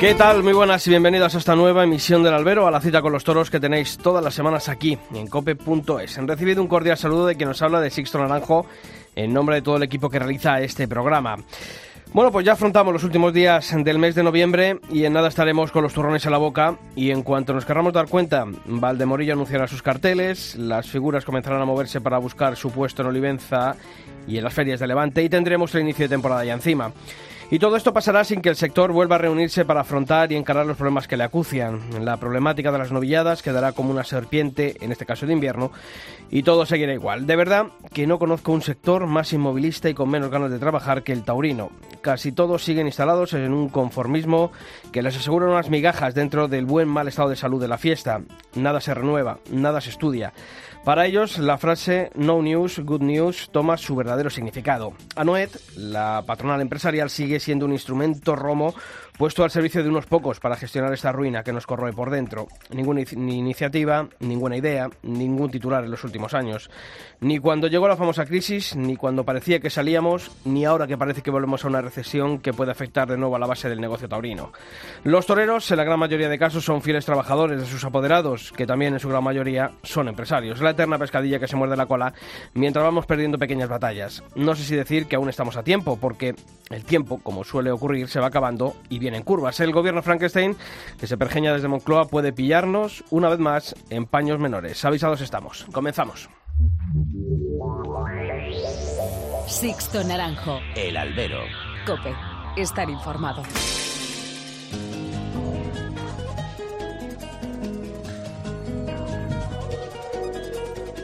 ¿Qué tal? Muy buenas y bienvenidos a esta nueva emisión del Albero, a la cita con los toros que tenéis todas las semanas aquí en cope.es. Han recibido un cordial saludo de quien nos habla de Sixto Naranjo en nombre de todo el equipo que realiza este programa. Bueno, pues ya afrontamos los últimos días del mes de noviembre y en nada estaremos con los turrones a la boca y en cuanto nos querramos dar cuenta, Valdemorillo anunciará sus carteles, las figuras comenzarán a moverse para buscar su puesto en Olivenza y en las ferias de Levante y tendremos el inicio de temporada ya encima. Y todo esto pasará sin que el sector vuelva a reunirse para afrontar y encarar los problemas que le acucian. La problemática de las novilladas quedará como una serpiente, en este caso de invierno, y todo seguirá igual. De verdad que no conozco un sector más inmovilista y con menos ganas de trabajar que el taurino. Casi todos siguen instalados en un conformismo que les asegura unas migajas dentro del buen mal estado de salud de la fiesta. Nada se renueva, nada se estudia. Para ellos, la frase No News, Good News toma su verdadero significado. Anoet, la patronal empresarial, sigue siendo un instrumento romo puesto al servicio de unos pocos para gestionar esta ruina que nos corroe por dentro. Ninguna ni iniciativa, ninguna idea, ningún titular en los últimos años. Ni cuando llegó la famosa crisis, ni cuando parecía que salíamos, ni ahora que parece que volvemos a una recesión que puede afectar de nuevo a la base del negocio taurino. Los toreros, en la gran mayoría de casos, son fieles trabajadores de sus apoderados, que también en su gran mayoría son empresarios. La eterna pescadilla que se muerde la cola mientras vamos perdiendo pequeñas batallas. No sé si decir que aún estamos a tiempo, porque el tiempo, como suele ocurrir, se va acabando y bien en curvas. El gobierno Frankenstein, que se pergeña desde Moncloa, puede pillarnos una vez más en paños menores. Avisados estamos. Comenzamos. Sixto Naranjo. El albero. Cope. Estar informado.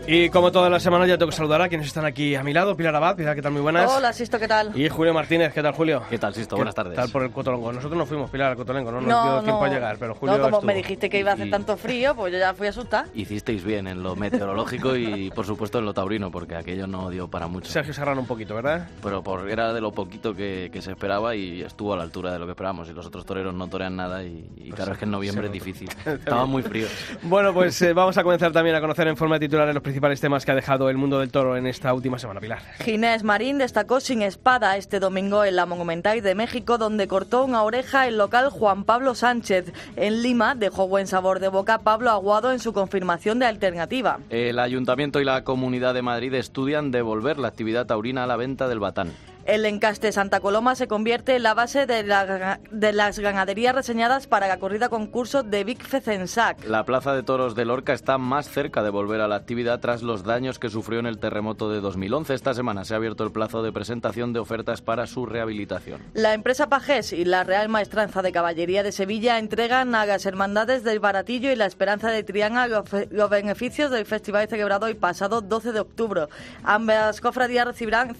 Y como todas las semanas ya tengo que saludar a quienes están aquí a mi lado. Pilar Abad, Pilar, ¿qué tal? Muy buenas. Hola, Sisto, ¿qué tal? Y Julio Martínez, ¿qué tal, Julio? ¿Qué tal, Sisto? Buenas tardes. ¿Qué tal por el Cotolongo? Nosotros no fuimos, Pilar, al Cotolengo, no nos No, dio tiempo no. a llegar, pero Julio No, como estuvo. me dijiste que iba a hacer Y- tanto frío, pues yo ya fui asustada. Hicisteis bien en lo meteorológico y, por supuesto, en lo taurino, porque aquello no dio para mucho. Sergio Serrano un poquito, ¿verdad? Pero por, era de lo poquito que, que se esperaba y estuvo a la altura de lo que esperábamos. Y los otros toreros no torean nada y, y claro, es que en noviembre es difícil. Estaban muy fríos. Bueno, pues eh, vamos a comenzar también a conocer en forma titular los principales temas que ha dejado el mundo del toro en esta última semana, Pilar. Ginés Marín destacó sin espada este domingo en la Monumental de México, donde cortó una oreja el local Juan Pablo Sánchez. En Lima dejó buen sabor de boca Pablo Aguado en su confirmación de alternativa. El Ayuntamiento y la Comunidad de Madrid estudian devolver la actividad taurina a la venta del batán. El encaste Santa Coloma se convierte en la base de, la- de las ganaderías reseñadas para la corrida concurso de Vic Fezensac. La Plaza de Toros de Lorca está más cerca de volver a la actividad tras los daños que sufrió en el terremoto de 2011. Esta semana se ha abierto el plazo de presentación de ofertas para su rehabilitación. La empresa Pajés y la Real Maestranza de Caballería de Sevilla entregan a las hermandades del Baratillo y la Esperanza de Triana los, los beneficios del festival celebrado el pasado 12 de octubre. Ambas cofradías recibirán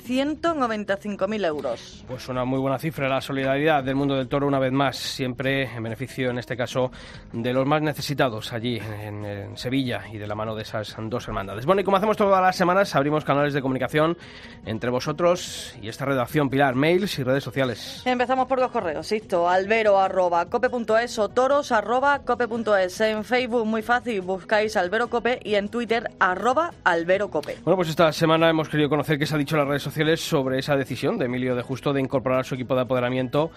195.000 euros. Pues una muy buena cifra, la solidaridad del mundo del toro una vez más, siempre en beneficio, en este caso, de los más necesitados allí en, en Sevilla y de la mano de esas dos hermandades. Bueno, y como hacemos todas las semanas, abrimos canales de comunicación entre vosotros y esta redacción, Pilar, mails y redes sociales. Empezamos por los correos, Sisto, albero arroba cope.es o toros arroba cope.es. En Facebook, muy fácil, buscáis albero cope y en Twitter arroba albero cope. Bueno, pues esta semana hemos querido conocer qué se ha dicho en las redes sociales sobre esa decisión de Emilio de Justo de incorporar su equipo de apoderamiento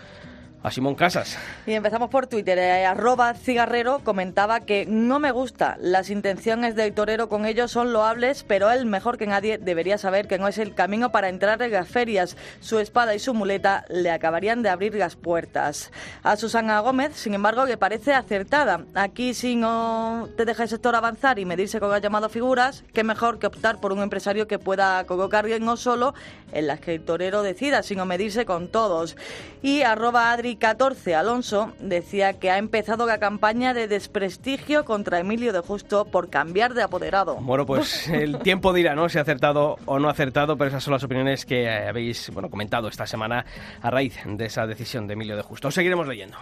a Simón Casas. Y empezamos por Twitter. eh, arroba cigarrero comentaba que no me gusta. Las intenciones del torero con ellos son loables, pero él, mejor que nadie, debería saber que no es el camino para entrar en las ferias. Su espada y su muleta le acabarían de abrir las puertas. A Susana Gómez, sin embargo, le parece acertada. Aquí, si no te deja el sector avanzar y medirse con las llamadas figuras, qué mejor que optar por un empresario que pueda colocar no solo en las que el torero decida, sino medirse con todos. Y arroba Adri 14 Alonso decía que ha empezado la campaña de desprestigio contra Emilio de Justo por cambiar de apoderado. Bueno, pues el tiempo dirá, ¿no? Si ha acertado o no ha acertado, pero esas son las opiniones que eh, habéis bueno, comentado esta semana a raíz de esa decisión de Emilio de Justo. Seguiremos leyendo.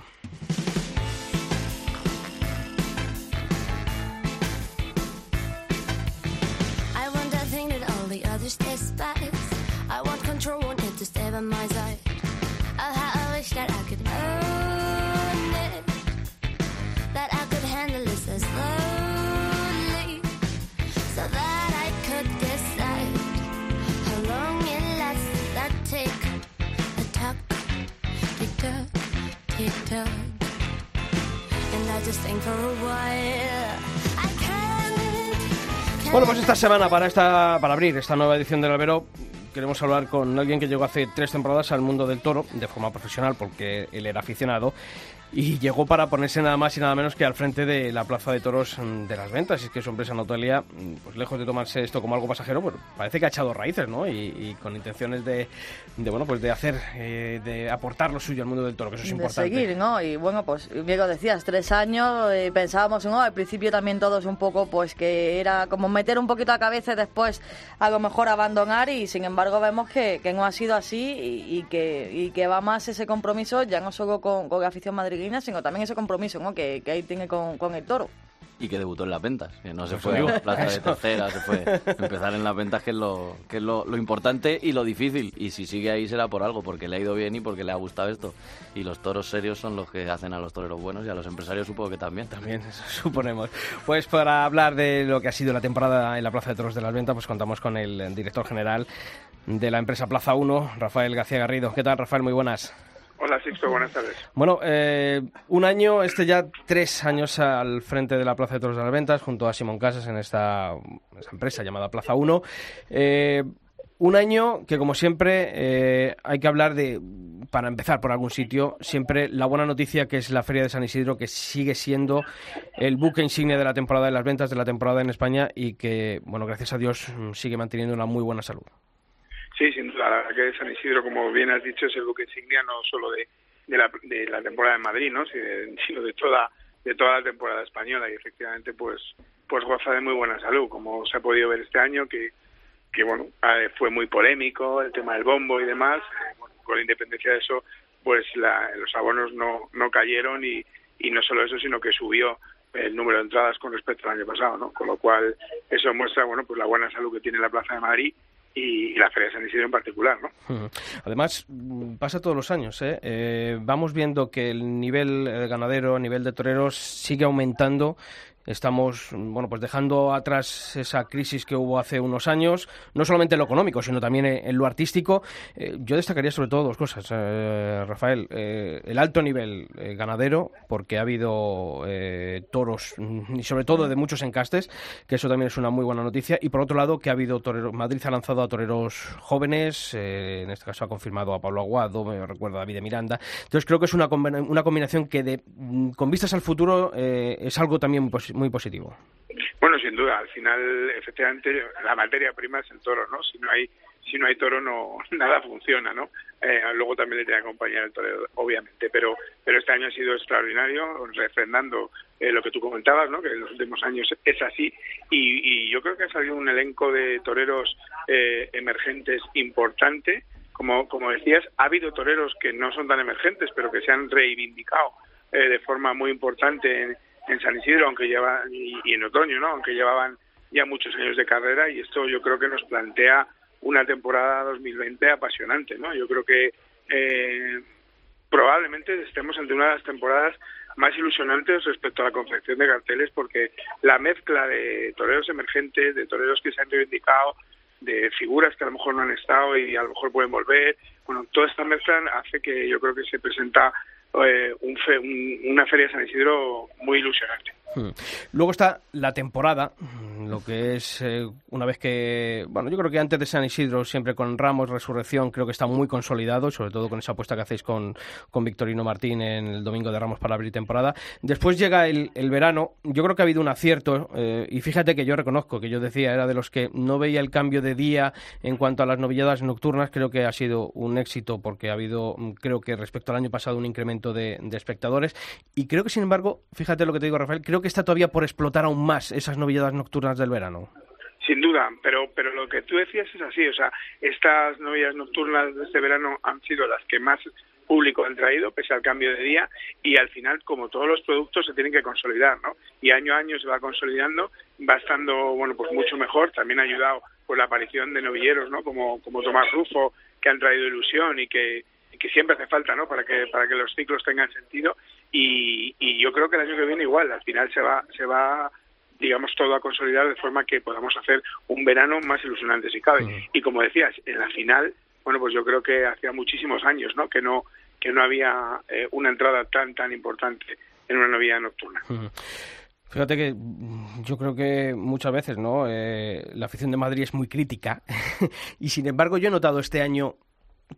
That I could own it, I could handle slowly, so that I could decide how long it lasts. That a tock, and I just think for a while. Bueno, pues esta semana, para, esta, para abrir esta nueva edición del Albero, queremos hablar con alguien que llegó hace tres temporadas al mundo del toro de forma profesional, porque él era aficionado, y llegó para ponerse nada más y nada menos que al frente de la Plaza de Toros de las Ventas. Y es que su empresa Notalia, pues lejos de tomarse esto como algo pasajero, pues parece que ha echado raíces, ¿no? Y, con intenciones de, de, bueno, pues de hacer, eh, de aportar lo suyo al mundo del toro, que eso es importante. De seguir, ¿no? Y bueno, pues, Diego decías, tres años, eh, pensábamos, ¿no? Al principio también todos un poco, pues que era como meter un poquito a cabeza y después a lo mejor abandonar y sin embargo vemos que, que no ha sido así y, que, y que va más ese compromiso ya no solo con, con la afición madrileña, sino también ese compromiso ¿no? que, que ahí tiene con, con el toro y que debutó en las ventas, que no se fue a plaza de tercera, se fue empezar en las ventas, que es, lo, que es lo, lo, importante y lo difícil. Y si sigue ahí será por algo, porque le ha ido bien y porque le ha gustado esto. Y los toros serios son los que hacen a los toreros buenos y a los empresarios supongo que también. También, eso suponemos. Pues para hablar de lo que ha sido la temporada en la Plaza de Toros de las Ventas, pues contamos con el director general de la empresa Plaza 1, Rafael García Garrido. ¿Qué tal, Rafael? Muy buenas. Hola Sixto, buenas tardes. Bueno, eh, un año, este ya tres años al frente de la Plaza de Toros de las Ventas, junto a Simón Casas en esta, empresa llamada Plaza 1. Eh, un año que, como siempre, eh, hay que hablar de, para empezar por algún sitio, siempre la buena noticia que es la Feria de San Isidro, que sigue siendo el buque insignia de la temporada de las ventas de la temporada en España y que, bueno, gracias a Dios, sigue manteniendo una muy buena salud. Sí, sin duda, la verdad que San Isidro, como bien has dicho, es el buque insignia no solo de, la, de la temporada de Madrid, ¿no? sino de toda de toda la temporada española y efectivamente pues pues goza de muy buena salud, como se ha podido ver este año que que bueno eh, fue muy polémico el tema del bombo y demás, eh, con independencia de eso pues la, los abonos no no cayeron y y no solo eso sino que subió el número de entradas con respecto al año pasado, ¿no? Con lo cual eso muestra bueno pues la buena salud que tiene la Plaza de Madrid y, la Feria de San Isidro en particular. ¿no? Además, pasa todos los años. ¿eh? ¿eh? vamos viendo que el nivel eh, ganadero, a nivel de toreros, sigue aumentando Estamos, bueno, pues dejando atrás esa crisis que hubo hace unos años, no solamente en lo económico, sino también en lo artístico. Eh, yo destacaría sobre todo dos cosas, eh, Rafael. Eh, el alto nivel ganadero, porque ha habido toros, y sobre todo de muchos encastes, que eso también es una muy buena noticia. Y por otro lado, que ha habido toreros, Madrid ha lanzado a toreros jóvenes, en este caso ha confirmado a Pablo Aguado, me recuerdo a David Miranda. Entonces creo que es una, una combinación que, de, con vistas al futuro, es algo también pues, muy positivo. Bueno, sin duda, al final, efectivamente, la materia prima es el toro, ¿no? Si no hay si no hay toro no nada funciona, ¿no? Eh, luego también le tiene que acompañar el toro, obviamente, pero pero este año ha sido extraordinario, refrendando eh, lo que tú comentabas, ¿no? Que en los últimos años es así y, y yo creo que ha salido un elenco de toreros eh, emergentes importante. Como como decías, ha habido toreros que no son tan emergentes, pero que se han reivindicado de forma muy importante en, en San Isidro, aunque lleva y, en otoño, ¿no? Aunque llevaban ya muchos años de carrera y esto yo creo que nos plantea una temporada 2020 apasionante, ¿no? Yo creo que eh, probablemente estemos ante una de las temporadas más ilusionantes respecto a la confección de carteles porque la mezcla de toreros emergentes, de toreros que se han reivindicado, de figuras que a lo mejor no han estado y a lo mejor pueden volver, bueno, toda esta mezcla hace que yo creo que se presenta eh, un una feria de San Isidro muy ilusionante. Hmm. Luego está la temporada, lo que es eh, una vez que, bueno, yo creo que antes de San Isidro, siempre con Ramos, Resurrección, creo que está muy consolidado, sobre todo con esa apuesta que hacéis con, con Victorino Martín en el domingo de Ramos para abrir temporada. Después llega el, el verano, yo creo que ha habido un acierto, eh, y fíjate que yo reconozco que yo decía, era de los que no veía el cambio de día en cuanto a las novilladas nocturnas, creo que ha sido un éxito porque ha habido, creo que respecto al año pasado, un incremento de, de espectadores, y creo que sin embargo, fíjate lo que te digo, Rafael, creo que está todavía por explotar aún más esas novilladas nocturnas del verano. Sin duda, pero pero lo que tú decías es así, o sea, estas novilladas nocturnas de este verano han sido las que más público han traído, pese al cambio de día, y al final, como todos los productos, se tienen que consolidar, ¿no? Y año a año se va consolidando, va estando, bueno, pues mucho mejor, también ha ayudado pues la aparición de novilleros, ¿no? Como, como Tomás Rufo, que han traído ilusión y que, que siempre hace falta, ¿no? Para que, para que los ciclos tengan sentido. Y, y yo creo que el año que viene igual, al final se va, se va digamos, todo a consolidar de forma que podamos hacer un verano más ilusionante si cabe. Y como decías, en la final, bueno, pues yo creo que hacía muchísimos años, ¿no? Que no, que no había eh, una entrada tan, tan importante en una novia nocturna. Fíjate que mm, yo creo que muchas veces, ¿no? Eh, la afición de Madrid es muy crítica y sin embargo yo he notado este año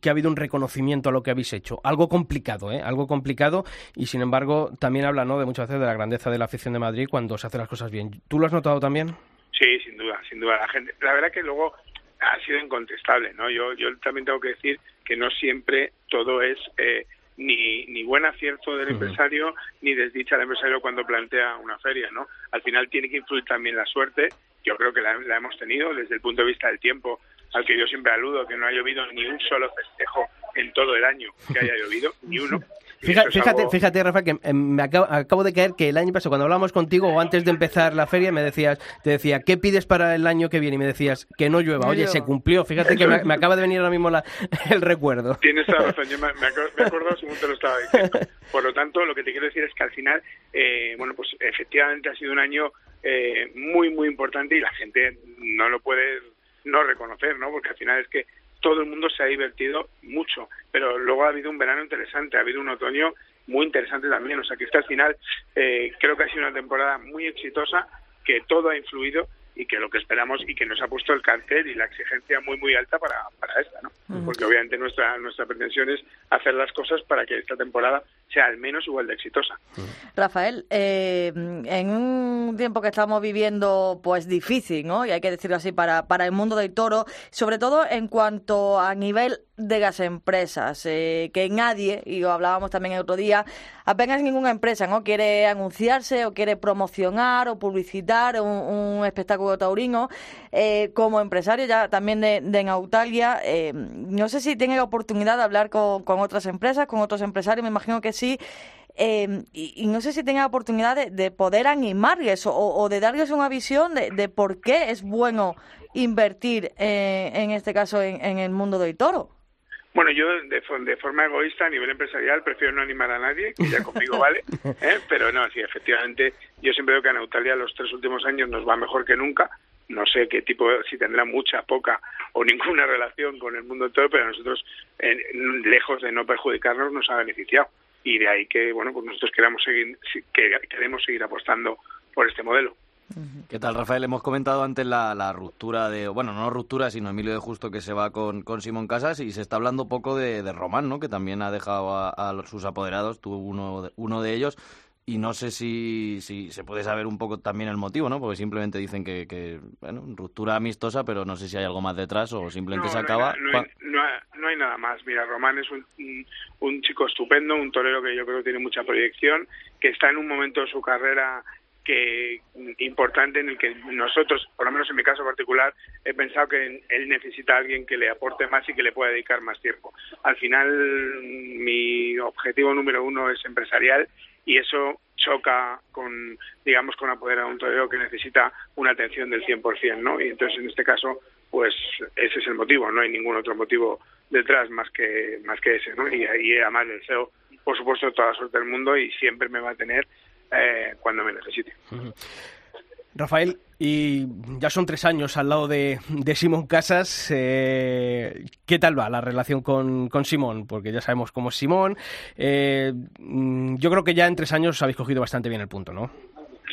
que ha habido un reconocimiento a lo que habéis hecho. Algo complicado, ¿eh? Algo complicado y sin embargo también habla, ¿no? De muchas veces de la grandeza de la afición de Madrid cuando se hacen las cosas bien. ¿Tú lo has notado también? Sí, sin duda, sin duda. La gente, la verdad que luego ha sido incontestable, ¿no? Yo, yo también tengo que decir que no siempre todo es eh, ni, ni buen acierto del empresario ni desdicha del empresario cuando plantea una feria, ¿no? Al final tiene que influir también la suerte. Yo creo que la, la hemos tenido desde el punto de vista del tiempo al que yo siempre aludo, que no ha llovido ni un solo festejo en todo el año que haya llovido, ni uno. Fíjate, fíjate, fíjate, Rafa, que eh, me acabo, acabo, de caer que el año pasado, cuando hablábamos contigo o antes de empezar la feria, me decías, te decía, ¿qué pides para el año que viene? Y me decías, que no llueva. Oye, se cumplió. Fíjate que me, me, acaba de venir ahora mismo la, el recuerdo. Tienes toda razón, yo me, me acuerdo según te lo estaba diciendo. Por lo tanto, lo que te quiero decir es que al final, eh, bueno, pues efectivamente ha sido un año eh, muy, muy importante y la gente no lo puede no reconocer, ¿no? Porque al final es que todo el mundo se ha divertido mucho, pero luego ha habido un verano interesante, ha habido un otoño muy interesante también, o sea que este al final eh, creo que ha sido una temporada muy exitosa, que todo ha influido y que lo que esperamos y que nos ha puesto el cáncer y la exigencia muy muy alta para, para esta, ¿no? Porque obviamente nuestra nuestra pretensión es hacer las cosas para que esta temporada sea al menos igual de exitosa. Rafael, eh, en un tiempo que estamos viviendo pues difícil, ¿no? Y hay que decirlo así para, para el mundo del toro, sobre todo en cuanto a nivel de las empresas, eh, que nadie, y lo hablábamos también el otro día, apenas ninguna empresa no quiere anunciarse o quiere promocionar o publicitar un, espectáculo taurino. Eh, como empresario ya también de, de Nautalia, eh, no sé si tiene la oportunidad de hablar con, con, otras empresas, con otros empresarios, me imagino que sí. Eh, y, y, no sé si tenga la oportunidad de, de poder animarles o, o, de darles una visión de, de por qué es bueno invertir, eh, en este caso, en, en el mundo del toro. Bueno, yo de, de, forma egoísta a nivel empresarial prefiero no animar a nadie, que ya conmigo vale, ¿eh? pero no, sí, efectivamente, yo siempre veo que a Neutalia los tres últimos años nos va mejor que nunca, no sé qué tipo, si tendrá mucha, poca o ninguna relación con el mundo todo, pero a nosotros, lejos de no perjudicarnos, nos ha beneficiado. Y de ahí que, bueno, pues nosotros queremos seguir, que queremos seguir apostando por este modelo. ¿Qué tal, Rafael? Hemos comentado antes la, la, ruptura de, bueno, no ruptura, sino Emilio de Justo que se va con, con Simón Casas y se está hablando poco de, de Román, ¿no? Que también ha dejado a, a sus apoderados, tuvo uno de, uno de ellos y no sé si, si se puede saber un poco también el motivo, ¿no? Porque simplemente dicen que, que bueno, ruptura amistosa, pero no sé si hay algo más detrás o simplemente no, se no acaba. Hay, no, hay, no, hay, no, hay, nada más. Mira, Román es un, un, un, chico estupendo, un torero que yo creo que tiene mucha proyección, que está en un momento de su carrera que importante en el que nosotros, por lo menos en mi caso particular, he pensado que él necesita a alguien que le aporte más y que le pueda dedicar más tiempo. Al final, mi objetivo número uno es empresarial y eso choca con, digamos, con apoderar un torero que necesita una atención del 100%, ¿no? Y entonces, en este caso, pues ese es el motivo, no hay ningún otro motivo detrás más que, más que ese, ¿no? Y, y además le deseo, por supuesto, toda la suerte del mundo y siempre me va a tener eh, cuando me necesite. Rafael, y ya son tres años al lado de, de Simón Casas. Eh, ¿Qué tal va la relación con, con, Simón? Porque ya sabemos cómo es Simón. Eh, yo creo que ya en tres años habéis cogido bastante bien el punto, ¿no?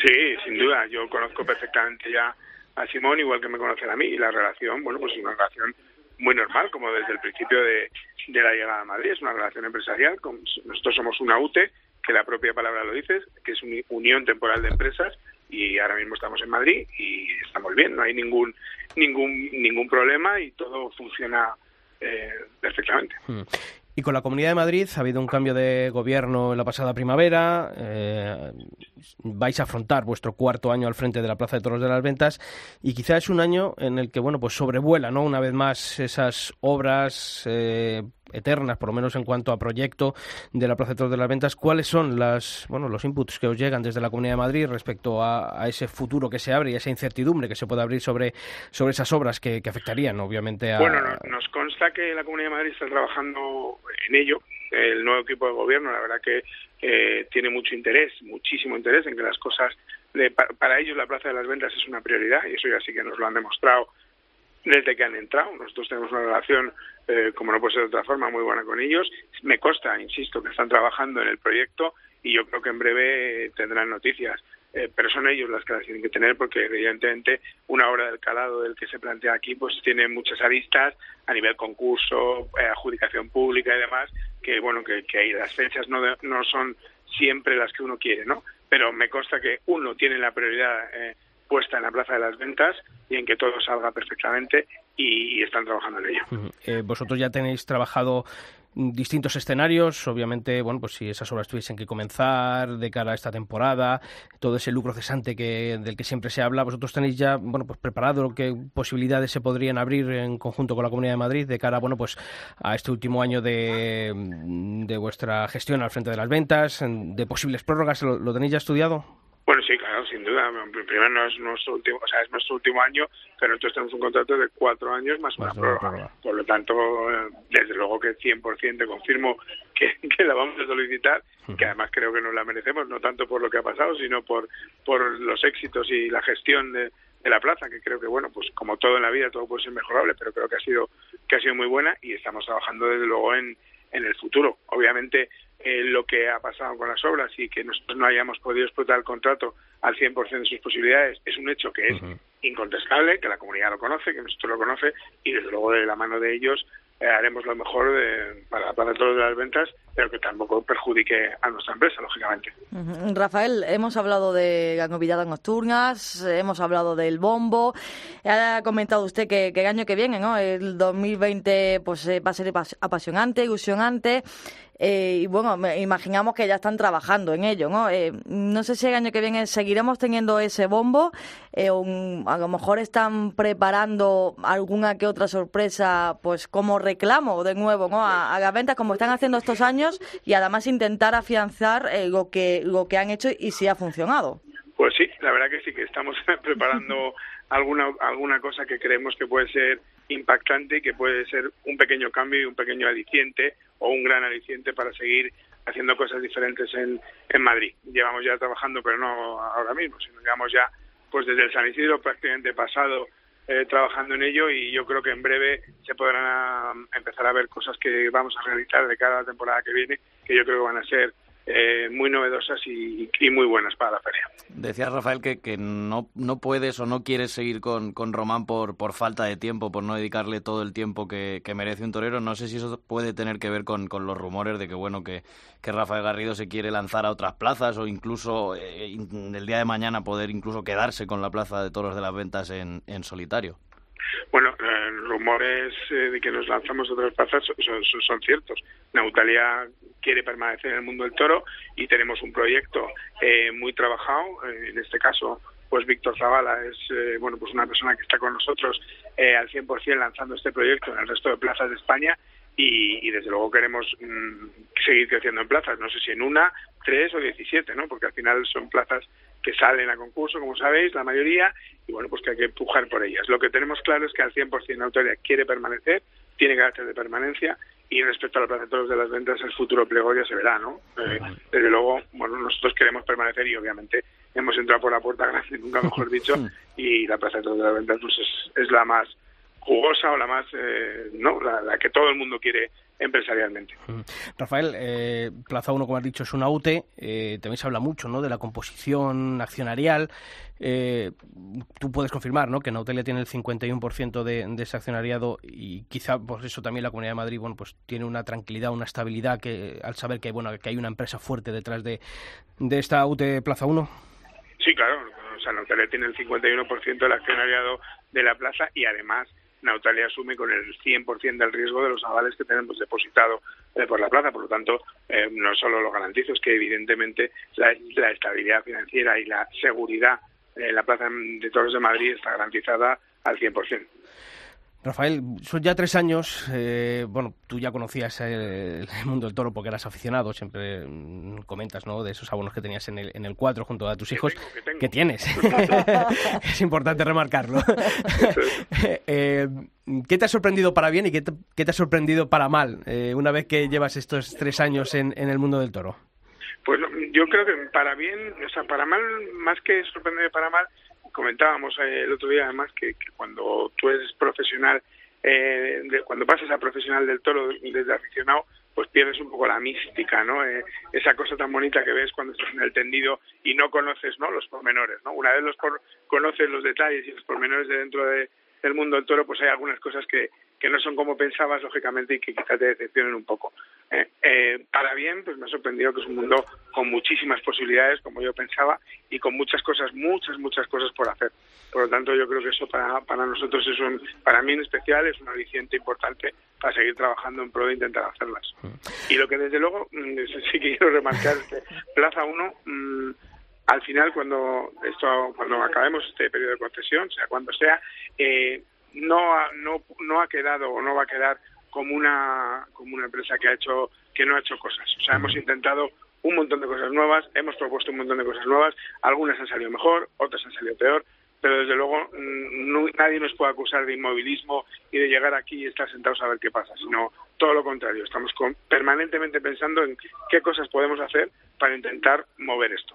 Sí, sin duda. Yo conozco perfectamente ya a Simón, igual que me conocen a mí. Y la relación, bueno, pues es una relación muy normal, como desde el principio de, de la llegada a Madrid. Es una relación empresarial. Con, nosotros somos una UTE que la propia palabra lo dice, que es una unión temporal de empresas y ahora mismo estamos en Madrid y estamos bien, no hay ningún ningún ningún problema y todo funciona eh, perfectamente. Hmm. Y con la Comunidad de Madrid ha habido un cambio de gobierno en la pasada primavera. Eh, vais a afrontar vuestro cuarto año al frente de la Plaza de Toros de las Ventas y quizás es un año en el que bueno pues sobrevuela, ¿no? Una vez más esas obras eh, eternas, por lo menos en cuanto a proyecto de la Plaza de Toros de las Ventas. ¿Cuáles son las, bueno, los inputs que os llegan desde la Comunidad de Madrid respecto a, ese futuro que se abre y esa incertidumbre que se puede abrir sobre, sobre esas obras que, afectarían, obviamente, a... Bueno, nos consta que la Comunidad de Madrid está trabajando en ello. El nuevo equipo de gobierno, la verdad que eh, tiene mucho interés, muchísimo interés en que las cosas, para, ellos la Plaza de las Ventas es una prioridad y eso ya sí que nos lo han demostrado desde que han entrado. Nosotros tenemos una relación, eh, como no puede ser de otra forma, muy buena con ellos. Me consta, insisto, que están trabajando en el proyecto y yo creo que en breve tendrán noticias. Eh, pero son ellos las que las tienen que tener porque evidentemente una obra del calado del que se plantea aquí pues tiene muchas aristas a nivel concurso, eh, adjudicación pública y demás que bueno que, que las fechas no, no son siempre las que uno quiere, ¿no? Pero me consta que uno tiene la prioridad puesta en la plaza de las ventas y en que todo salga perfectamente y, están trabajando en ello. Eh, vosotros ya tenéis trabajado distintos escenarios, obviamente, bueno, pues si esas obras tuviesen que comenzar de cara a esta temporada, todo ese lucro cesante que, del que siempre se habla, vosotros tenéis ya, bueno, pues preparado qué posibilidades se podrían abrir en conjunto con la Comunidad de Madrid de cara, bueno, pues a este último año de, de vuestra gestión al frente de las ventas, de posibles prórrogas, lo tenéis ya estudiado? Bueno, sí, claro, sin duda. Primero no es nuestro último, o sea, es nuestro último año, pero nosotros tenemos un contrato de cuatro años más, una prórroga. Por lo tanto, eh, desde luego que 100% te confirmo que, que, la vamos a solicitar, que además creo que nos la merecemos, no tanto por lo que ha pasado, sino por, por los éxitos y la gestión de, de la plaza, que creo que bueno, pues como todo en la vida todo puede ser mejorable, pero creo que ha sido que ha sido muy buena y estamos trabajando desde luego en en el futuro. Obviamente eh, lo que ha pasado con las obras y que nosotros no hayamos podido explotar el contrato al 100% de sus posibilidades es un hecho que es incontestable, que la comunidad lo conoce, que nosotros lo conoce y desde luego de la mano de ellos eh, haremos lo mejor para, para todos las ventas, pero que tampoco perjudique a nuestra empresa, lógicamente. Rafael, hemos hablado de Ganovilladas Nocturnas, hemos hablado del bombo. Ha comentado usted que, que el año que viene, ¿no? el 2020, pues eh, va a ser apasionante, ilusionante. Eh, y bueno, imaginamos que ya están trabajando en ello, ¿no? Eh, no sé si el año que viene seguiremos teniendo ese bombo, eh, a lo mejor están preparando alguna que otra sorpresa, pues como reclamo de nuevo, ¿no? A, la venta, como están haciendo estos años, y además intentar afianzar lo que lo que han hecho y si ha funcionado. Pues sí, la verdad que sí, que estamos preparando alguna alguna cosa que creemos que puede ser impactante y que puede ser un pequeño cambio y un pequeño aliciente o un gran aliciente para seguir haciendo cosas diferentes en, en Madrid. Llevamos ya trabajando, pero no ahora mismo, sino llevamos ya pues desde el San Isidro prácticamente pasado eh, trabajando en ello y yo creo que en breve se podrán empezar a ver cosas que vamos a realizar de cada temporada que viene, que yo creo que van a ser eh, muy novedosas y, muy buenas para la feria. Decía Rafael que, que no, no puedes o no quieres seguir con, con Román por, por falta de tiempo, por no dedicarle todo el tiempo que, merece un torero. No sé si eso puede tener que ver con, con los rumores de que bueno que, que, Rafael Garrido se quiere lanzar a otras plazas o incluso eh, el día de mañana poder incluso quedarse con la plaza de toros de las ventas en, en solitario. Bueno, eh, rumores eh, de que nos lanzamos a otras plazas son, ciertos. Nautalia quiere permanecer en el mundo del toro y tenemos un proyecto eh, muy trabajado. en este caso, pues Víctor Zavala es bueno pues una persona que está con nosotros al 100% lanzando este proyecto en el resto de plazas de España y, desde luego queremos mm, seguir creciendo en plazas. No sé si en una, tres o diecisiete, ¿no? Porque al final son plazas que salen a concurso, como sabéis, la mayoría, y bueno, pues que hay que empujar por ellas. Lo que tenemos claro es que al 100% la autoridad quiere permanecer, tiene carácter de permanencia, y respecto a los plataformas de las ventas, el futuro pliego ya se verá, ¿no? Eh, desde luego, bueno, nosotros queremos permanecer y obviamente hemos entrado por la puerta grande, nunca mejor dicho, y la plaza de las ventas pues es, la más jugosa o la más, eh, no, la, que todo el mundo quiere empresarialmente. Mm. Rafael, eh, Plaza 1, como has dicho, es una UTE, eh, también se habla mucho ¿no? de la composición accionarial. Eh, tú puedes confirmar ¿no? que Nautelia tiene el 51% de, de ese accionariado y quizá por eso también la Comunidad de Madrid bueno, pues tiene una tranquilidad, una estabilidad que al saber que, bueno, que hay una empresa fuerte detrás de, de esta UTE Plaza 1. Sí, claro. O sea, Nautelia tiene el 51% del accionariado de la plaza y además Nautalia asume con el 100% del riesgo de los avales que tenemos depositado eh, por la plaza. Por lo tanto, eh, no solo lo garantizo, es que evidentemente la, estabilidad financiera y la seguridad en la plaza de Toros de Madrid está garantizada al 100%. Rafael, son ya tres años, eh, bueno, tú ya conocías el, mundo del toro porque eras aficionado, siempre mm, comentas, ¿no?, de esos abonos que tenías en el, en el cuadro junto a tus hijos, que, tienes. es importante remarcarlo. Eh, ¿Qué te ha sorprendido para bien y qué te, ha sorprendido para mal eh, una vez que llevas estos tres años en, en el mundo del toro? Pues yo creo que para bien, o sea, para mal, más que sorprender para mal, comentábamos eh, el otro día además que, cuando tú eres profesional, eh, cuando pasas a profesional del toro desde aficionado, pues pierdes un poco la mística, ¿no? Eh, esa cosa tan bonita que ves cuando estás en el tendido y no conoces, ¿no? Los pormenores, ¿no? Una vez los conoces los detalles y los pormenores de dentro de, del mundo del toro, pues hay algunas cosas que, que no son como pensabas, lógicamente, y que quizás te decepcionen un poco. Eh, eh, para bien, pues me ha sorprendido que es un mundo con muchísimas posibilidades, como yo pensaba, y con muchas cosas, muchas, muchas cosas por hacer. Por lo tanto, yo creo que eso para, para nosotros es un, para mí en especial, es un aliciente importante para seguir trabajando en pro de intentar hacerlas. Mm. Y lo que desde luego mm, sí que quiero remarcar es que Plaza 1, mm, al final, cuando esto, cuando acabemos este periodo de concesión, sea cuando sea, eh, no ha, no, no ha quedado o no va a quedar como una, como una empresa que ha hecho, que no ha hecho cosas. O sea, hemos intentado un montón de cosas nuevas, hemos propuesto un montón de cosas nuevas, algunas han salido mejor, otras han salido peor, pero desde luego mm, nadie nos puede acusar de inmovilismo y de llegar aquí y estar sentados a ver qué pasa, sino todo lo contrario, estamos permanentemente pensando en qué cosas podemos hacer para intentar mover esto.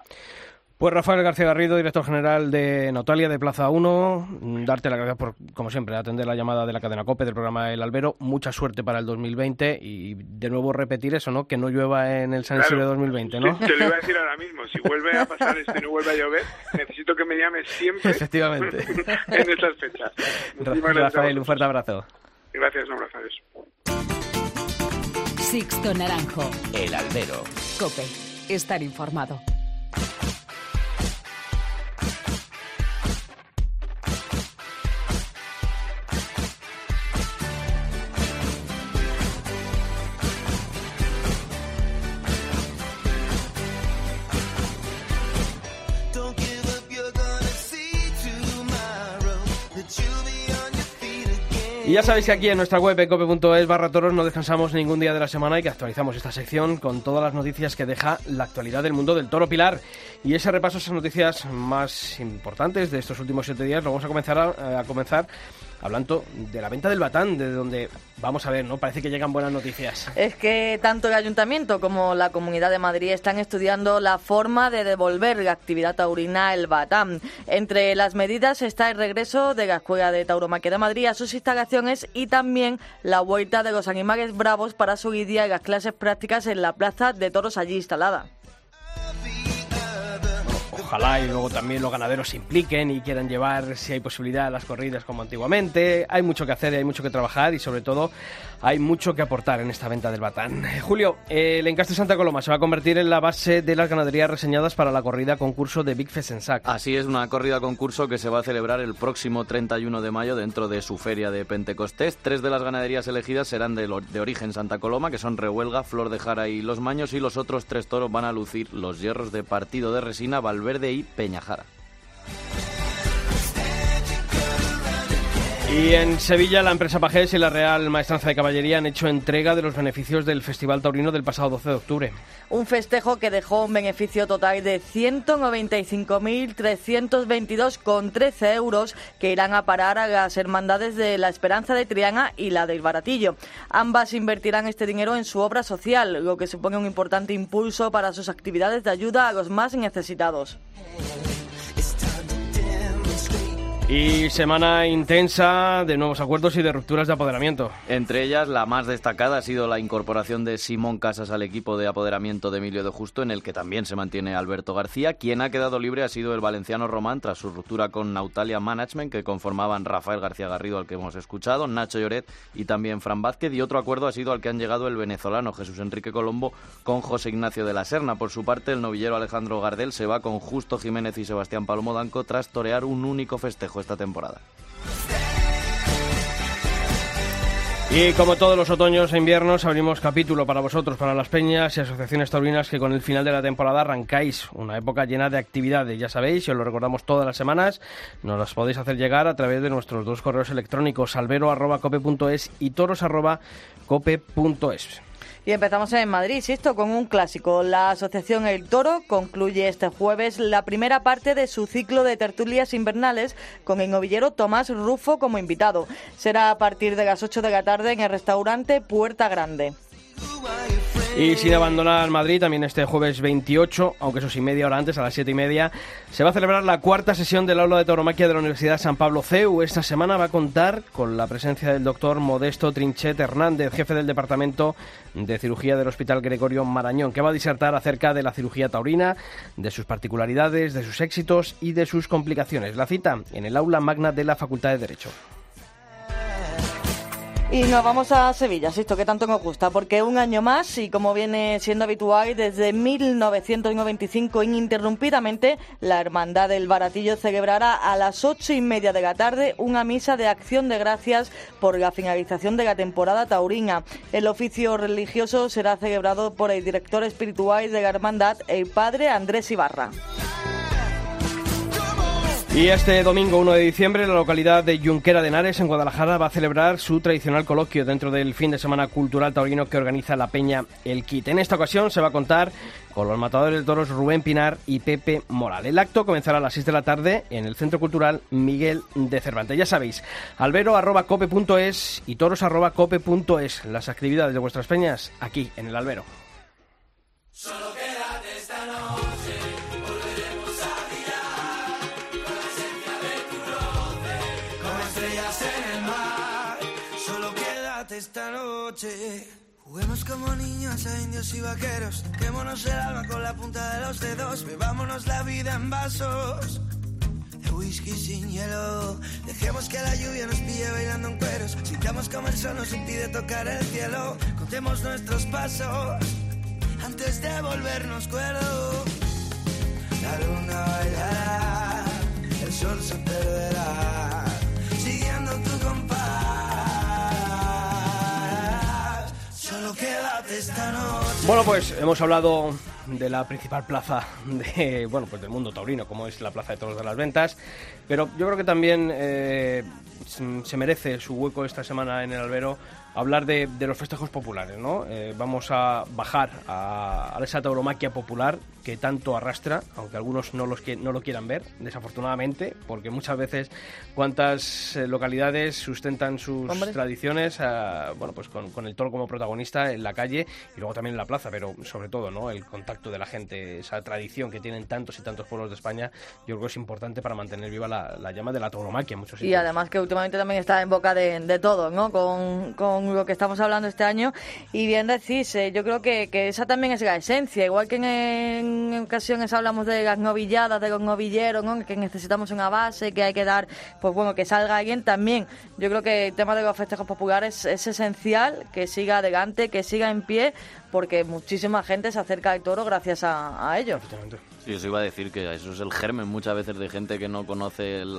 Pues Rafael García Garrido, director general de Notalia de Plaza 1, darte la gracias por, como siempre, atender la llamada de la cadena COPE del programa El Albero. Mucha suerte para el 2020 y de nuevo repetir eso, ¿no? Que no llueva en el San Isidro 2020, ¿no? Te lo iba a decir ahora mismo. Si vuelve a pasar esto y no vuelve a llover, necesito que me llames siempre. Efectivamente. en estas fechas. Rafael, un fuerte abrazo. Gracias, un abrazo. Sixto Naranjo. El Albero. COPE. Estar informado. Ya sabéis que aquí en nuestra web cope.es barra toros no descansamos ningún día de la semana y que actualizamos esta sección con todas las noticias que deja la actualidad del mundo del toro pilar. Y ese repaso, esas noticias más importantes de estos últimos siete días, lo vamos a comenzar a, a comenzar hablando de la venta del batán, de donde vamos a ver, ¿no? Parece que llegan buenas noticias. Es que tanto el Ayuntamiento como la Comunidad de Madrid están estudiando la forma de devolver la actividad taurina el batán. Entre las medidas está el regreso de la Escuela de Tauromaquia de Madrid a sus instalaciones y también la vuelta de los animales bravos para su guía y las clases prácticas en la plaza de toros allí instalada y luego también los ganaderos se impliquen y quieran llevar, si hay posibilidad, las corridas como antiguamente. Hay mucho que hacer, hay mucho que trabajar y sobre todo hay mucho que aportar en esta venta del batán. Eh, Julio, el Encaste Santa Coloma se va a convertir en la base de las ganaderías reseñadas para la corrida concurso de Big Fesensac. Así es, una corrida concurso que se va a celebrar el próximo 31 de mayo dentro de su feria de Pentecostés. Tres de las ganaderías elegidas serán de, de origen Santa Coloma, que son Rehuelga, Flor de Jara y Los Maños, y los otros tres toros van a lucir los hierros de partido de resina, Valverde y Peñajara. Y en Sevilla, la empresa Pajés y la Real Maestranza de Caballería han hecho entrega de los beneficios del Festival Taurino del pasado 12 de octubre. Un festejo que dejó un beneficio total de 195.322,13 euros que irán a parar a las hermandades de la Esperanza de Triana y la del Baratillo. Ambas invertirán este dinero en su obra social, lo que supone un importante impulso para sus actividades de ayuda a los más necesitados. Y semana intensa de nuevos acuerdos y de rupturas de apoderamiento. Entre ellas, la más destacada ha sido la incorporación de Simón Casas al equipo de apoderamiento de Emilio de Justo, en el que también se mantiene Alberto García. Quien ha quedado libre ha sido el valenciano Román tras su ruptura con Nautalia Management, que conformaban Rafael García Garrido, al que hemos escuchado, Nacho Lloret y también Fran Vázquez. Y otro acuerdo ha sido al que han llegado el venezolano Jesús Enrique Colombo con José Ignacio de la Serna. Por su parte, el novillero Alejandro Gardel se va con Justo Jiménez y Sebastián Palomo Danco tras torear un único festejo esta temporada. Y como todos los otoños e inviernos, abrimos capítulo para vosotros, para las peñas y asociaciones taurinas que con el final de la temporada arrancáis. Una época llena de actividades, ya sabéis, y os lo recordamos todas las semanas. Nos las podéis hacer llegar a través de nuestros dos correos electrónicos, albero.cope.es y toros.cope.es. Y empezamos en Madrid, insisto, con un clásico. La Asociación El Toro concluye este jueves la primera parte de su ciclo de tertulias invernales con el novillero Tomás Rufo como invitado. Será a partir de las 8 de la tarde en el restaurante Puerta Grande. Y sin abandonar Madrid, también este jueves 28, aunque eso sí, media hora antes, a las 7 y media, se va a celebrar la cuarta sesión del aula de tauromaquia de la Universidad San Pablo CEU. Esta semana va a contar con la presencia del doctor Modesto Trinchet Hernández, jefe del Departamento de Cirugía del Hospital Gregorio Marañón, que va a disertar acerca de la cirugía taurina, de sus particularidades, de sus éxitos y de sus complicaciones. La cita en el aula magna de la Facultad de Derecho. Y nos vamos a Sevilla, esto que tanto nos gusta, porque un año más, y como viene siendo habitual, desde 1995 ininterrumpidamente, la Hermandad del Baratillo celebrará a las ocho y media de la tarde una misa de acción de gracias por la finalización de la temporada taurina. El oficio religioso será celebrado por el director espiritual de la Hermandad, el padre Andrés Ibarra. Y este domingo 1 de diciembre la localidad de Junquera de Henares en Guadalajara va a celebrar su tradicional coloquio dentro del fin de semana cultural taurino que organiza la Peña El Kit. En esta ocasión se va a contar con los matadores de toros Rubén Pinar y Pepe Moral. El acto comenzará a las 6 de la tarde en el Centro Cultural Miguel de Cervantes. Ya sabéis, albero.cope.es y toros.cope.es. Las actividades de vuestras peñas aquí en el albero. Esta noche. Juguemos como niños a indios y vaqueros. Quémonos el alma con la punta de los dedos. Bebámonos la vida en vasos. De whisky sin hielo. Dejemos que la lluvia nos pille bailando en cueros. Sintamos como el sol nos impide tocar el cielo. Contemos nuestros pasos antes de volvernos cuerdos. La luna bailará, el sol se perderá. Bueno, pues hemos hablado de la principal plaza de, bueno, pues del mundo taurino, como es la Plaza de Toros de las Ventas, pero yo creo que también eh, se merece su hueco esta semana en el albero hablar de, los festejos populares, ¿no? Eh, vamos a bajar a, a, esa tauromaquia popular que tanto arrastra, aunque algunos no, los que, no lo quieran ver, desafortunadamente, porque muchas veces cuántas eh, localidades sustentan sus tradiciones, bueno, pues con, el toro como protagonista en la calle y luego también en la plaza, pero sobre todo, ¿no? El contacto de la gente, esa tradición que tienen tantos y tantos pueblos de España, yo creo que es importante para mantener viva la, llama de la tauromaquia en muchos sitios. Y además que últimamente también está en boca de, de todos, ¿no? Con, con, lo que estamos hablando este año. Y bien decís, eh, yo creo que, que esa también es la esencia, igual que en en ocasiones hablamos de las novilladas, de los novilleros, que necesitamos una base, que hay que dar, pues bueno, que salga alguien también. Yo creo que el tema de los festejos populares es esencial, que siga adelante, que siga en pie, porque muchísima gente se acerca al toro gracias a, a ello. Sí, eso iba a decir que eso es el germen muchas veces de gente que no conoce el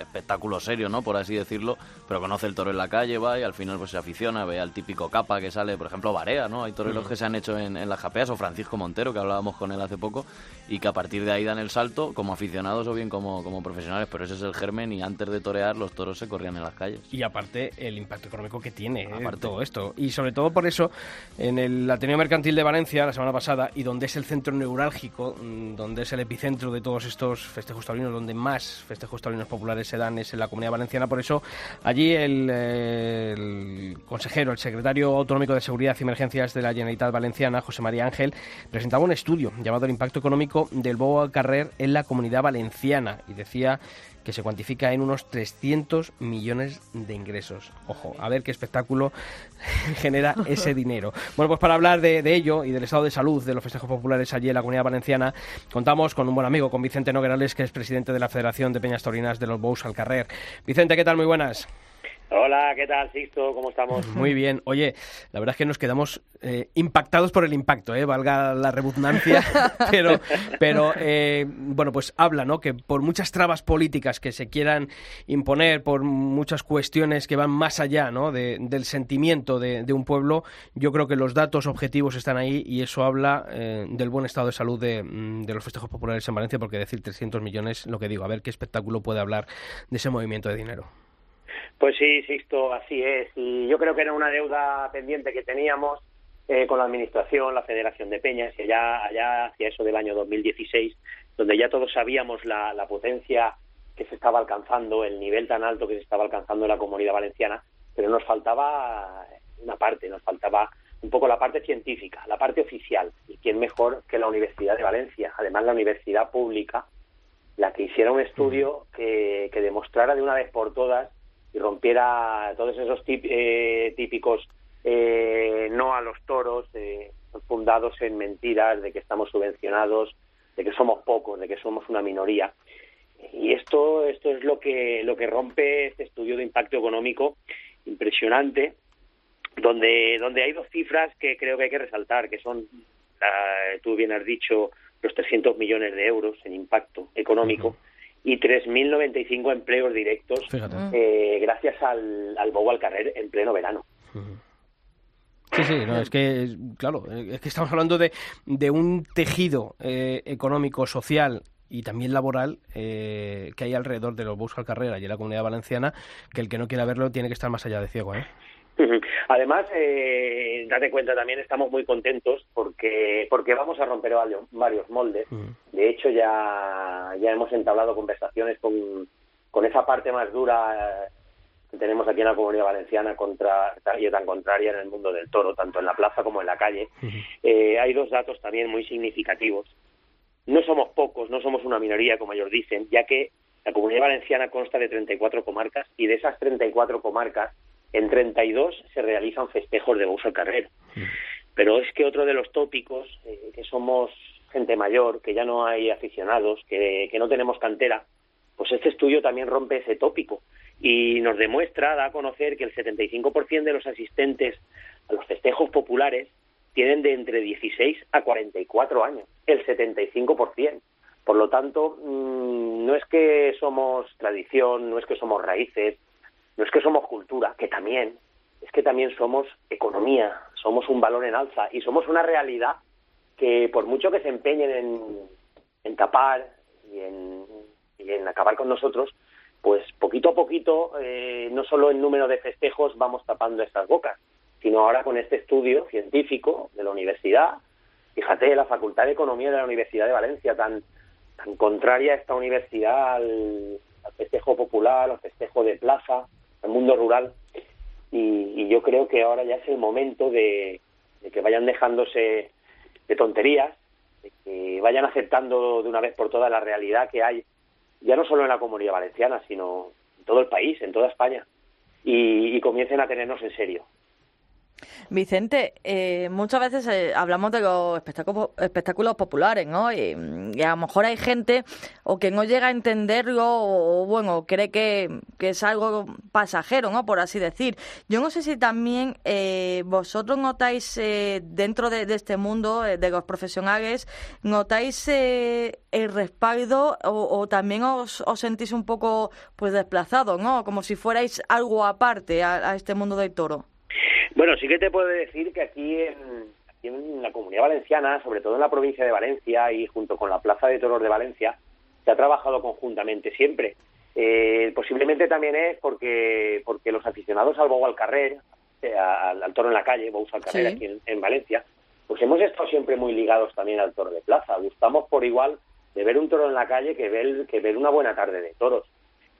espectáculo serio, ¿no? Por así decirlo, pero conoce el toro en la calle, va y al final pues se aficiona, ve al típico capa que sale, por ejemplo, Barea, ¿no? Hay toreros que se han hecho en, las japeas, o Francisco Montero, que hablábamos con él hace poco, y que a partir de ahí dan el salto como aficionados o bien como, como profesionales, pero ese es el germen y antes de torear los toros se corrían en las calles. Y aparte el impacto económico que tiene ¿eh? todo esto. Y sobre todo por eso, en el Ateneo Mercantil de Valencia la semana pasada, y donde es el centro neurálgico, mm, donde es el epicentro de todos estos festejos taurinos, donde más festejos taurinos populares se dan es en la Comunidad Valenciana. Por eso, allí el, el consejero, el secretario autonómico de Seguridad y Emergencias de la Generalitat Valenciana, José María Ángel, presentaba un estudio llamado El impacto económico del bobo al carrer en la Comunidad Valenciana y decía que se cuantifica en unos 300 millones de ingresos. Ojo, a ver qué espectáculo genera ese dinero. Bueno, pues para hablar de, ello y del estado de salud de los festejos populares allí en la Comunidad Valenciana, contamos con un buen amigo, con Vicente Noguerales, que es presidente de la Federación de Peñas Torinas de los Bous al Carrer. Vicente, ¿qué tal? Muy buenas. Hola, ¿qué tal, Sixto? ¿Cómo estamos? Muy bien. Oye, la verdad es que nos quedamos eh, impactados por el impacto, ¿eh? valga la redundancia, pero, pero eh, bueno, pues habla, ¿no? Que por muchas trabas políticas que se quieran imponer, por muchas cuestiones que van más allá, ¿no? del sentimiento de, un pueblo, yo creo que los datos objetivos están ahí y eso habla eh, del buen estado de salud de, mm, de los festejos populares en Valencia, porque decir 300 millones, lo que digo, a ver qué espectáculo puede hablar de ese movimiento de dinero. Pues sí, Sixto, así es. Y yo creo que era una deuda pendiente que teníamos eh, con la Administración, la Federación de Peñas, y allá, allá hacia eso del año 2016, donde ya todos sabíamos la, la potencia que se estaba alcanzando, el nivel tan alto que se estaba alcanzando en la comunidad valenciana, pero nos faltaba una parte, nos faltaba un poco la parte científica, la parte oficial. ¿Y quién mejor que la Universidad de Valencia? Además, la universidad pública, la que hiciera un estudio que, que demostrara de una vez por todas y rompiera todos esos eh, típicos eh, no a los toros, eh, fundados en mentiras de que estamos subvencionados, de que somos pocos, de que somos una minoría. Y esto, esto es lo que, lo que rompe este estudio de impacto económico impresionante, donde, donde hay dos cifras que creo que hay que resaltar, que son, tú bien has dicho, los 300 millones de euros en impacto económico y 3.095 empleos directos eh, gracias al, al Bobo al Carrer en pleno verano. Sí, sí, no, es que, claro, es que estamos hablando de, de un tejido eh, económico, social y también laboral eh, que hay alrededor de los Bous al Carrera y en la comunidad valenciana, que el que no quiera verlo tiene que estar más allá de ciego, ¿eh? Además, eh, date cuenta, también estamos muy contentos porque porque vamos a romper varios, moldes. De hecho, ya, ya hemos entablado conversaciones con, con esa parte más dura que tenemos aquí en la comunidad valenciana contra y tan contraria en el mundo del toro, tanto en la plaza como en la calle. Eh, hay dos datos también muy significativos. No somos pocos, no somos una minoría, como ellos dicen, ya que la comunidad valenciana consta de 34 comarcas y de esas 34 comarcas en 32 se realizan festejos de Bous al Carrer. Pero es que otro de los tópicos, eh, que somos gente mayor, que ya no hay aficionados, que, no tenemos cantera, pues este estudio también rompe ese tópico y nos demuestra, da a conocer que el 75% de los asistentes a los festejos populares tienen de entre 16 a 44 años, el 75%. Por lo tanto, mm, no es que somos tradición, no es que somos raíces, no es que somos cultura, que también, es que también somos economía, somos un valor en alza y somos una realidad que por mucho que se empeñen en, tapar y en, acabar con nosotros, pues poquito a poquito, eh, no solo el número de festejos vamos tapando estas bocas, sino ahora con este estudio científico de la universidad, fíjate, la Facultad de Economía de la Universidad de Valencia, tan, tan contraria a esta universidad al, al festejo popular, al festejo de plaza, al mundo rural. Y, yo creo que ahora ya es el momento de, que vayan dejándose de tonterías, de que vayan aceptando de una vez por todas la realidad que hay, ya no solo en la comunidad valenciana, sino en todo el país, en toda España, y comiencen a tenernos en serio. Vicente, eh, muchas veces eh, hablamos de los espectáculos, espectáculos populares, ¿no? Y, a lo mejor hay gente o que no llega a entenderlo o, bueno, cree que, es algo pasajero, ¿no? Por así decir. Yo no sé si también eh, vosotros notáis dentro de, este mundo de los profesionales, notáis el respaldo o, también os, sentís un poco pues desplazados, ¿no? Como si fuerais algo aparte a este mundo del toro. Bueno, sí que te puedo decir que aquí en, la comunidad valenciana, sobre todo en la provincia de Valencia y junto con la Plaza de Toros de Valencia, se ha trabajado conjuntamente siempre. Eh, posiblemente también es porque porque los aficionados al bow al carrer, eh, al, toro en la calle, bow al carrer aquí en, Valencia, pues hemos estado siempre muy ligados también al toro de plaza. Gustamos por igual de ver un toro en la calle que ver, que ver una buena tarde de toros.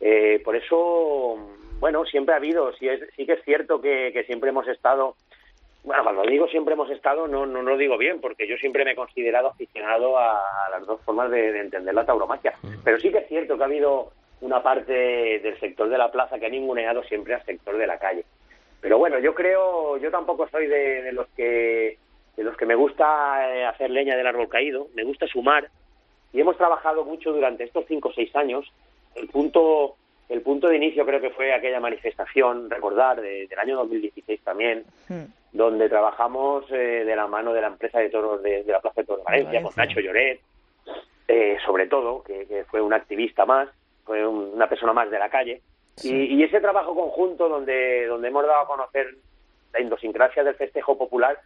Eh, por eso bueno, siempre ha habido, sí, es, sí que es cierto que, siempre hemos estado, bueno, cuando digo siempre hemos estado, no, no, lo digo bien, porque yo siempre me he considerado aficionado a, las dos formas de, entender la tauromaquia, pero sí que es cierto que ha habido una parte del sector de la plaza que ha ninguneado siempre al sector de la calle. Pero bueno, yo creo, yo tampoco soy de, los que de los que me gusta eh, hacer leña del árbol caído, me gusta sumar. Y hemos trabajado mucho durante estos cinco o seis años el punto el punto de inicio creo que fue aquella manifestación, recordar, del año 2016 también, Hmm. donde trabajamos eh, de la mano de la empresa de toros de, de la Plaza de Toros de Valencia, con. Nacho Lloret, eh, sobre todo, que, que fue un activista más, fue un- una persona más de la calle. Y, y ese trabajo conjunto donde, donde hemos dado a conocer la idiosincrasia del festejo popular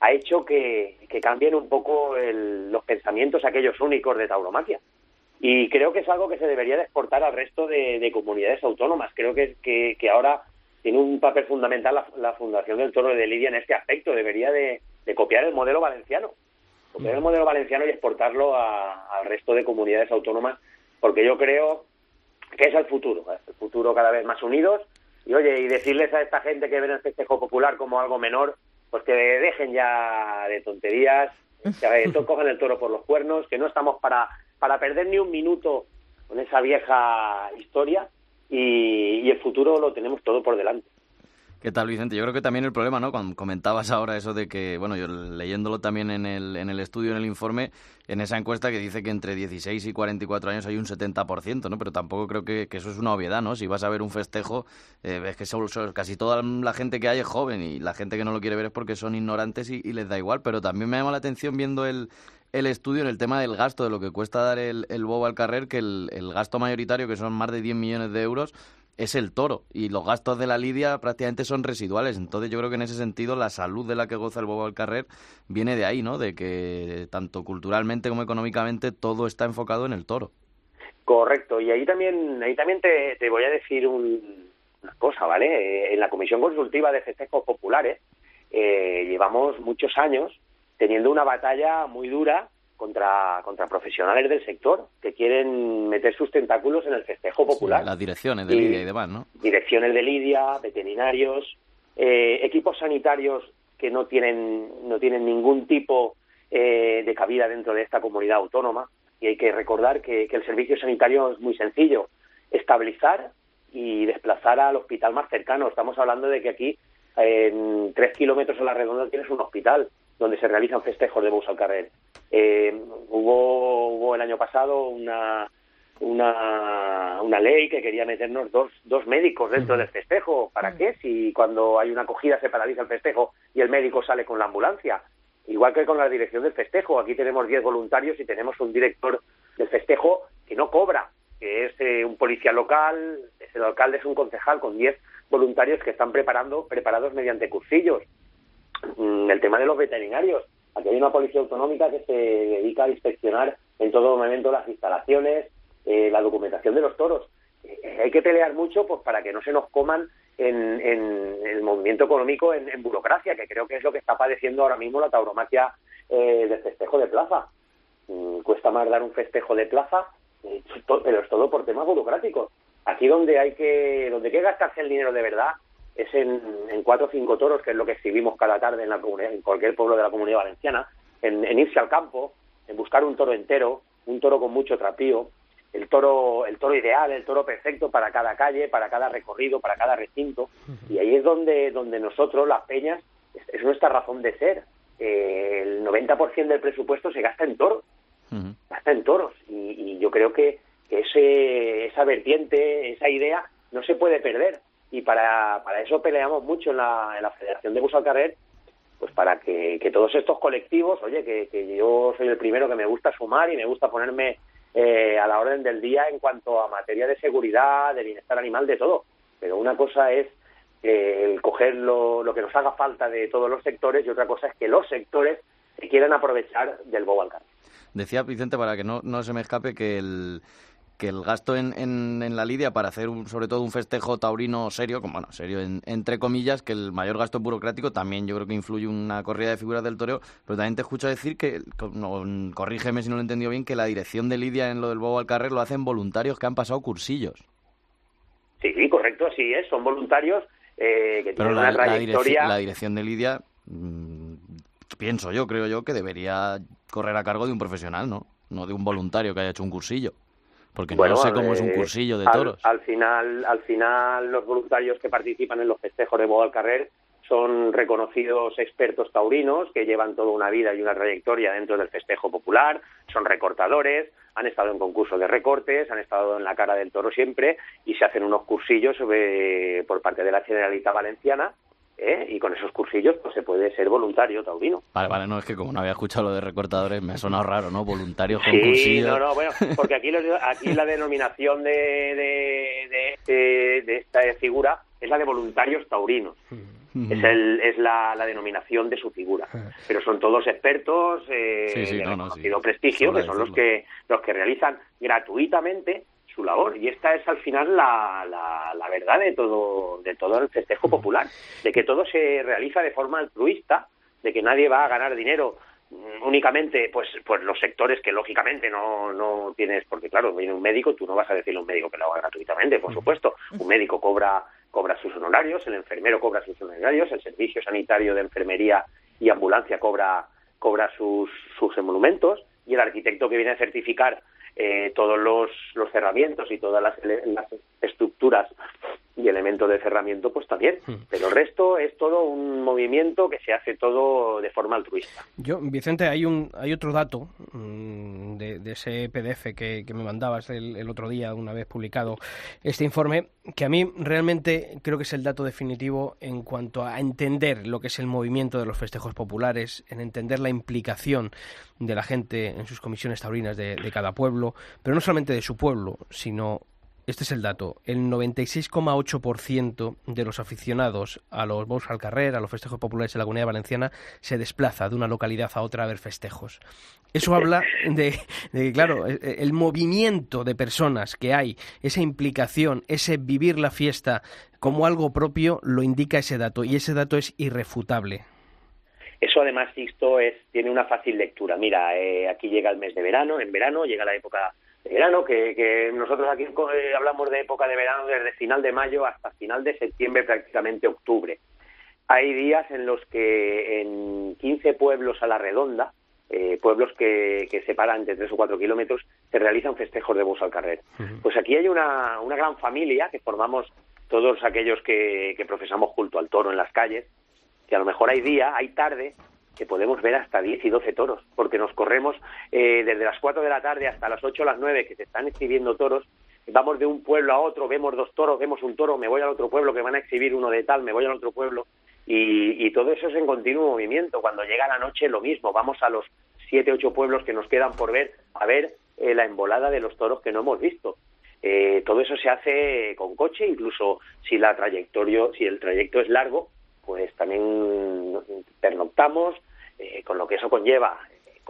ha hecho que, que cambien un poco el- los pensamientos aquellos únicos de tauromaquia. Y creo que es algo que se debería de exportar al resto de, de comunidades autónomas. Creo que, que, que ahora tiene un papel fundamental la, la Fundación del Toro de Lidia en este aspecto. Debería de, de copiar el modelo valenciano. Copiar el modelo valenciano y exportarlo a- al resto de comunidades autónomas, porque yo creo que es el futuro. ¿eh? El futuro cada vez más unidos. Y oye, y decirles a esta gente que ven el festejo popular como algo menor, pues que dejen ya de tonterías, que cojan el toro por los cuernos, que no estamos para, para perder ni un minuto con esa vieja historia y, y el futuro lo tenemos todo por delante. ¿Qué tal, Vicente? Yo creo que también el problema, ¿no? Cuando comentabas ahora eso de que, bueno, yo leyéndolo también en el, en el estudio, en el informe, en esa encuesta que dice que entre 16 y 44 años hay un 70%, ¿no? Pero tampoco creo que, eso es una obviedad, ¿no? Si vas a ver un festejo, eh, ves que son- casi toda la gente que hay es joven y la gente que no lo quiere ver es porque son ignorantes y, y les da igual. Pero también me llama la atención viendo el, el estudio en el tema del gasto, de lo que cuesta dar el, el bobo al carrer, que el, el gasto mayoritario, que son más de 10 millones de euros, es el toro y los gastos de la lidia prácticamente son residuales. Entonces yo creo que en ese sentido la salud de la que goza el bobo al carrer viene de ahí, ¿no? De que tanto culturalmente como económicamente todo está enfocado en el toro. Correcto, y ahí también, ahí también te, te voy a decir un- una cosa, ¿vale? Eh, en la Comisión Consultiva de Festejos Populares eh, llevamos muchos años teniendo una batalla muy dura contra, contra profesionales del sector que quieren meter sus tentáculos en el festejo popular. Sí, las direcciones de Y- lidia y demás, ¿no? direcciones de lidia, veterinarios, eh, equipos sanitarios que no tienen no tienen ningún tipo eh, de cabida dentro de esta comunidad autónoma y hay que recordar que, que el servicio sanitario es muy sencillo estabilizar y desplazar al hospital más cercano estamos hablando de que aquí en tres kilómetros a la redonda tienes un hospital donde se realizan festejos de bus al carrer Eh, hubo hubo el año pasado una una, una ley que quería meternos dos, dos médicos dentro del festejo. ¿Para qué? Si cuando hay una acogida se paraliza el festejo y el médico sale con la ambulancia. Igual que con la dirección del festejo. Aquí tenemos 10 voluntarios y tenemos un director del festejo que no cobra, que es eh, un policía local, es el alcalde es un concejal con 10 voluntarios que están preparando preparados mediante cursillos. Mm, El tema de los veterinarios. Aquí hay una policía autonómica que se dedica a inspeccionar en todo momento las instalaciones, eh, la documentación de los toros. Eh, hay que pelear mucho pues para que no se nos coman en, en el movimiento económico en, burocracia, que creo que es lo que está padeciendo ahora mismo la tauromaquia eh, del festejo de plaza. Mm, cuesta más dar un festejo de plaza, eh, pero es todo por temas burocráticos. Aquí donde hay que donde hay que gastarse el dinero de verdad es en, en cuatro o cinco toros, que es lo que exhibimos cada tarde en, la comunidad, en cualquier pueblo de la comunidad valenciana, en, en irse al campo, en buscar un toro entero, un toro con mucho trapío, el toro, el toro ideal, el toro perfecto para cada calle, para cada recorrido, para cada recinto. Y ahí es donde, donde nosotros, las peñas, es, es nuestra razón de ser. Eh, el 90% del presupuesto se gasta en toros, gasta en toros. Y, y yo creo que, que ese, esa vertiente, esa idea, no se puede perder. Y para, para eso peleamos mucho en la, en la Federación de Bus al Carrer, pues para que, que todos estos colectivos, oye, que, que yo soy el primero que me gusta sumar y me gusta ponerme eh, a la orden del día en cuanto a materia de seguridad, de bienestar animal, de todo. Pero una cosa es eh, el coger lo, lo que nos haga falta de todos los sectores y otra cosa es que los sectores se quieran aprovechar del bobo al carrer. Decía Vicente, para que no, no se me escape, que el, que el gasto en, en, en la lidia para hacer un- sobre todo un festejo taurino serio, como bueno, serio en- entre comillas, que el mayor gasto burocrático también yo creo que influye una corrida de figuras del toreo, pero también te escucho decir que, no, corrígeme si no lo he entendido bien, que la dirección de lidia en lo del bobo al carrer lo hacen voluntarios que han pasado cursillos. Sí, correcto, así es. Son voluntarios eh, que Pero tienen la, una la trayectoria. dirección, la dirección de lidia, mm, pienso yo, creo yo, que debería correr a cargo de un profesional, ¿no? No de un voluntario que haya hecho un cursillo. Porque Bueno, no sé cómo es un cursillo de al- toros. Al, final, al final, los voluntarios que participan en los festejos de Boda al Carrer son reconocidos expertos taurinos que llevan toda una vida y una trayectoria dentro del festejo popular, son recortadores, han estado en concursos de recortes, han estado en la cara del toro siempre y se hacen unos cursillos sobre, por parte de la Generalitat Valenciana ¿eh? y con esos cursillos pues se puede ser voluntario taurino. Vale, vale, no, es que como no había escuchado lo de recortadores me ha sonado raro, ¿no? Voluntarios con Sí, cursillos. no, no, bueno, porque aquí, los- aquí la denominación de, de, de, este- de esta figura es la de voluntarios taurinos. Es, el, es la, la denominación de su figura. Pero son todos expertos eh, Sí, sí, de no, no, reconocido sí. prestigio, Sobra que son los que, los que realizan gratuitamente su labor. Y esta es al final la, la, la verdad de todo, de todo el festejo popular, de que todo se realiza de forma altruista, de que nadie va a ganar dinero mm, únicamente pues pues los sectores que lógicamente no, no tienes porque claro viene un médico tú no vas a decirle a un médico que lo haga gratuitamente por supuesto. Un médico cobra cobra sus honorarios el enfermero cobra sus honorarios el servicio sanitario de enfermería y ambulancia cobra cobra sus sus emolumentos y el arquitecto que viene a certificar eh, todos los, los cerramientos y todas las, las estructuras y elementos de cerramiento, pues también. Pero el resto es todo un movimiento que se hace todo de forma altruista. Yo, Vicente, hay un hay otro dato mm, de, de ese PDF que, que me mandabas el, el otro día, una vez publicado este informe, que a mí realmente creo que es el dato definitivo en cuanto a entender lo que es el movimiento de los festejos populares, en entender la implicación de la gente en sus comisiones taurinas de, de cada pueblo, pero no solamente de su pueblo, sino este es el dato. El 96,8% de los aficionados a los Bous al Carrer, a los festejos populares de la Comunidad Valenciana, se desplaza de una localidad a otra a ver festejos. Eso habla de, de claro, e- e- el movimiento de personas que hay, esa implicación, ese vivir la fiesta como algo propio, lo indica ese dato, y ese dato es irrefutable. Eso además, Sixto, es, tiene una fácil lectura. Mira, eh, aquí llega el mes de verano, en verano llega la época de verano, que, que nosotros aquí eh, hablamos de época de verano desde final de mayo hasta final de septiembre, prácticamente octubre. Hay días en los que en 15 pueblos a la redonda, eh, pueblos que, que separan entre 3 o 4 kilómetros, se realizan festejos de bus al carrer. Pues aquí hay una, una gran familia que formamos todos aquellos que, que profesamos culto al toro en las calles, que a lo mejor hay día, hay tarde, que podemos ver hasta 10 y 12 toros, porque nos corremos eh, desde las 4 de la tarde hasta las 8 o las 9 que se están exhibiendo toros, vamos de un pueblo a otro, vemos dos toros, vemos un toro, me voy al otro pueblo que van a exhibir uno de tal, me voy al otro pueblo, y, y todo eso es en continuo movimiento. Cuando llega la noche lo mismo, vamos a los 7, 8 pueblos que nos quedan por ver, a ver eh, la embolada de los toros que no hemos visto. Eh, todo eso se hace con coche, incluso si la trayectoria, si el trayecto es largo, pues también pernoctamos, eh, con lo que eso conlleva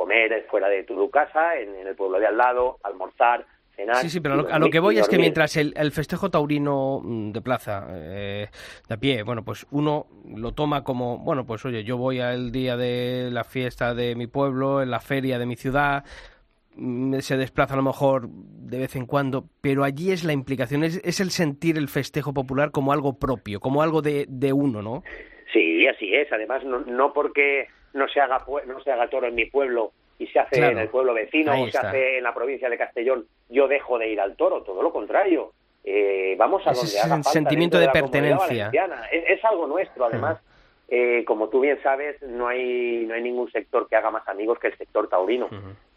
comer fuera de tu casa, en, en el pueblo de al lado, almorzar, cenar. Sí, sí, pero a lo, a lo que voy es que mientras el, el festejo taurino mm, de plaza, eh, de a pie, bueno, pues uno lo toma como, bueno, pues oye, yo voy al día de la fiesta de mi pueblo, en la feria de mi ciudad, se desplaza a lo mejor de vez en cuando, pero allí es la implicación, es, es el sentir el festejo popular como algo propio, como algo de, de uno, ¿no? Sí, así es. Además, no, no porque no se haga no se haga toro en mi pueblo y se hace Claro. en el pueblo vecino o se está. hace en la provincia de Castellón, yo dejo de ir al toro. Todo lo contrario. Eh, vamos a Ese donde haga falta sentimiento de pertenencia. Es algo nuestro, además. Eh, como tú bien sabes, no hay, no hay ningún sector que haga más amigos que el sector taurino.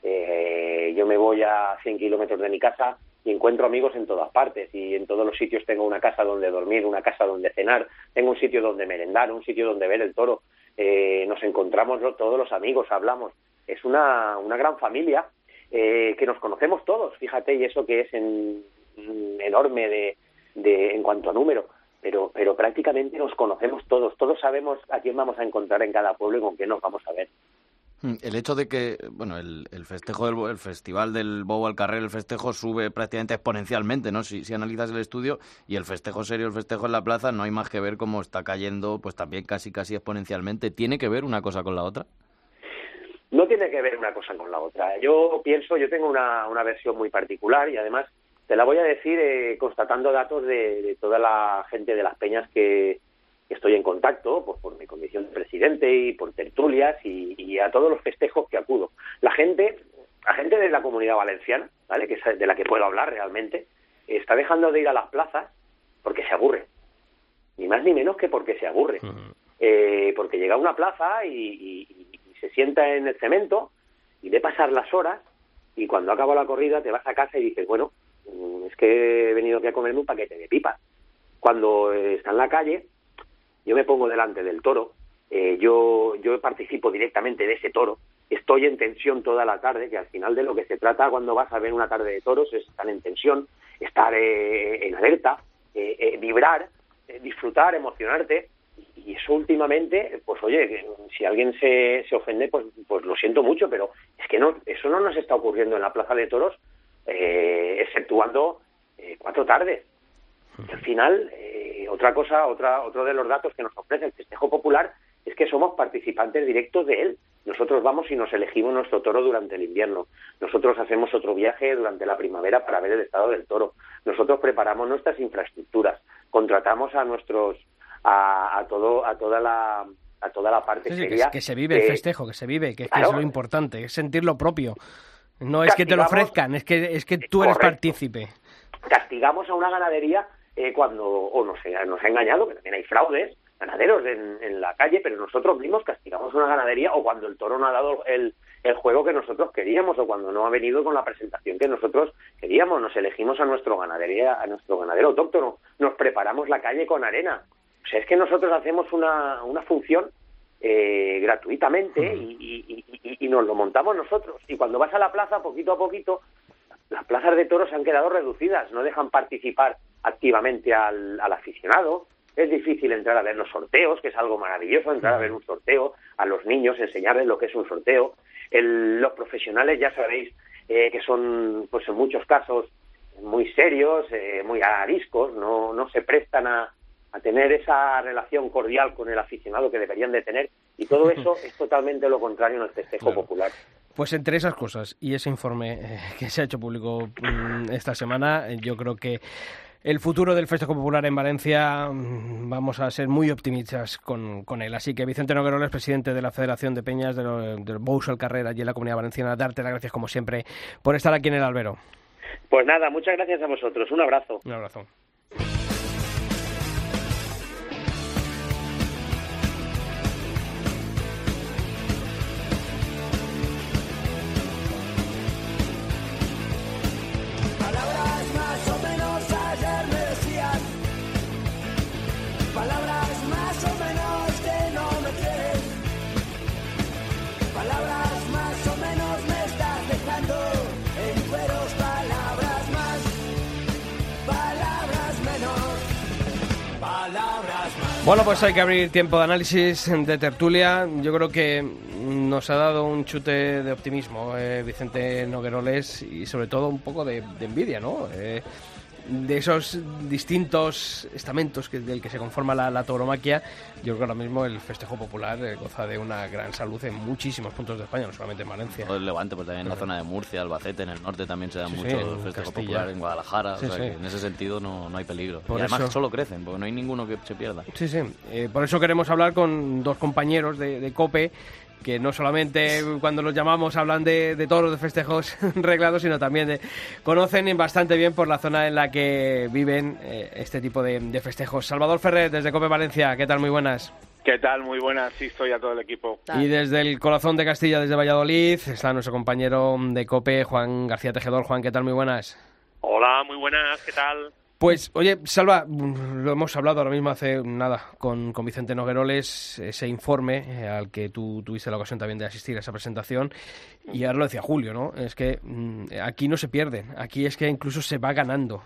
Eh, yo me voy a 100 kilómetros de mi casa y encuentro amigos en todas partes y en todos los sitios tengo una casa donde dormir, una casa donde cenar, tengo un sitio donde merendar, un sitio donde ver el toro. Eh, nos encontramos todos los amigos, hablamos. Es una, una gran familia eh, que nos conocemos todos, fíjate, y eso que es en- en- enorme de, de, en cuanto a número. Pero, pero prácticamente nos conocemos todos, todos sabemos a quién vamos a encontrar en cada pueblo y con quién nos vamos a ver. Mm, El hecho de que, bueno, el, el festejo del el festival del Bobo al Carrer, el festejo sube prácticamente exponencialmente, ¿no? Si, si analizas el estudio y el festejo serio, el festejo en la plaza, no hay más que ver cómo está cayendo, pues también casi casi exponencialmente. ¿Tiene que ver una cosa con la otra? No tiene que ver una cosa con la otra. Yo pienso, yo tengo una, una versión muy particular y además te la voy a decir eh, constatando datos de, de toda la gente de las peñas que, que estoy en contacto, pues por mi condición de presidente y por tertulias y, y a todos los festejos que acudo. La gente, la gente de la comunidad valenciana, ¿vale? que es de la que puedo hablar realmente, está dejando de ir a las plazas porque se aburre. Ni más ni menos que porque se aburre. eh, porque llega a una plaza y, se sienta en el cemento y ve pasar las horas y cuando acaba la corrida te vas a casa y dices, bueno, es que he venido aquí a comerme un paquete de pipas. Cuando está en la calle, yo me pongo delante del toro, eh, yo, yo participo directamente de ese toro, estoy en tensión toda la tarde, que al final de lo que se trata cuando vas a ver una tarde de toros es estar en tensión, estar eh, en alerta, eh, vibrar, disfrutar, emocionarte, y eso últimamente, pues oye, si alguien se, se ofende, pues, pues lo siento mucho, pero es que no, eso no nos está ocurriendo en la Plaza de Toros, exceptuando cuatro tardes. al final, otra cosa, otra, otro de los datos que nos ofrece el festejo popular es que somos participantes directos de él. Nosotros vamos y nos elegimos nuestro toro durante el invierno. Nosotros hacemos otro viaje durante la primavera para ver el estado del toro. Nosotros preparamos nuestras infraestructuras. Contratamos a nuestros a, todo a toda la a toda la parte que, se vive el festejo, que se vive, que, es lo importante, es sentirlo propio. No es que te lo ofrezcan, es que es que tú eres partícipe. Castigamos a una ganadería eh, cuando o nos, nos ha engañado, que también hay fraudes, ganaderos en, la calle, pero nosotros mismos castigamos una ganadería o cuando el toro no ha dado el, el juego que nosotros queríamos o cuando no ha venido con la presentación que nosotros queríamos. Nos elegimos a nuestro ganadería, a nuestro ganadero autóctono, nos preparamos la calle con arena. O sea, es que nosotros hacemos una, una función eh, gratuitamente y, y, nos lo montamos nosotros. Y cuando vas a la plaza, poquito a poquito, las plazas de toros han quedado reducidas, no dejan participar activamente al, al aficionado. Es difícil entrar a ver los sorteos, que es algo maravilloso, entrar a ver un sorteo, a los niños enseñarles lo que es un sorteo. los profesionales ya sabéis eh, que son, pues en muchos casos, muy serios, eh, muy ariscos, no, no se prestan a, a tener esa relación cordial con el aficionado que deberían de tener y todo eso es totalmente lo contrario en el festejo popular. Pues entre esas cosas y ese informe eh, que se ha hecho público mm, esta semana, yo creo que el futuro del Festejo Popular en Valencia mm, vamos a ser muy optimistas con, él. Así que Vicente Nogueroles, presidente de la Federación de Peñas del de Bousel Carrera y en la Comunidad Valenciana, darte las gracias como siempre por estar aquí en el albero. Pues nada, muchas gracias a vosotros. Un abrazo. Un abrazo. Bueno, pues hay que abrir tiempo de análisis, de tertulia. Yo creo que nos ha dado un chute de optimismo eh, Vicente Nogueroles y sobre todo un poco de, envidia, ¿no? Eh, de esos distintos estamentos que, del que se conforma la, la, tauromaquia, yo creo que ahora mismo el festejo popular eh, goza de una gran salud en muchísimos puntos de España, no solamente en Valencia. el Levante, pues también en la zona de Murcia, Albacete, en el norte también se da mucho el festejo popular, en Guadalajara, o sea que en ese sentido no, no hay peligro. y además solo crecen, porque no hay ninguno que se pierda. Sí, sí, eh, por eso queremos hablar con dos compañeros de, de COPE que no solamente cuando los llamamos hablan de, de toros, de festejos reglados, sino también de, conocen bastante bien por la zona en la que viven eh, este tipo de, festejos. Salvador Ferrer, desde Cope Valencia, ¿qué tal? Muy buenas. ¿Qué tal? Muy buenas, sí, estoy a todo el equipo. Y desde el corazón de Castilla, desde Valladolid, está nuestro compañero de COPE, Juan García Tejedor. Juan, ¿qué tal? Muy buenas. Hola, muy buenas, ¿qué tal? Pues, oye, Salva, lo hemos hablado ahora mismo hace nada con, con Vicente Nogueroles, ese informe eh, al que tú tuviste la ocasión también de asistir a esa presentación, y ahora lo decía Julio, ¿no? Es que mm, aquí no se pierde, aquí es que incluso se va ganando.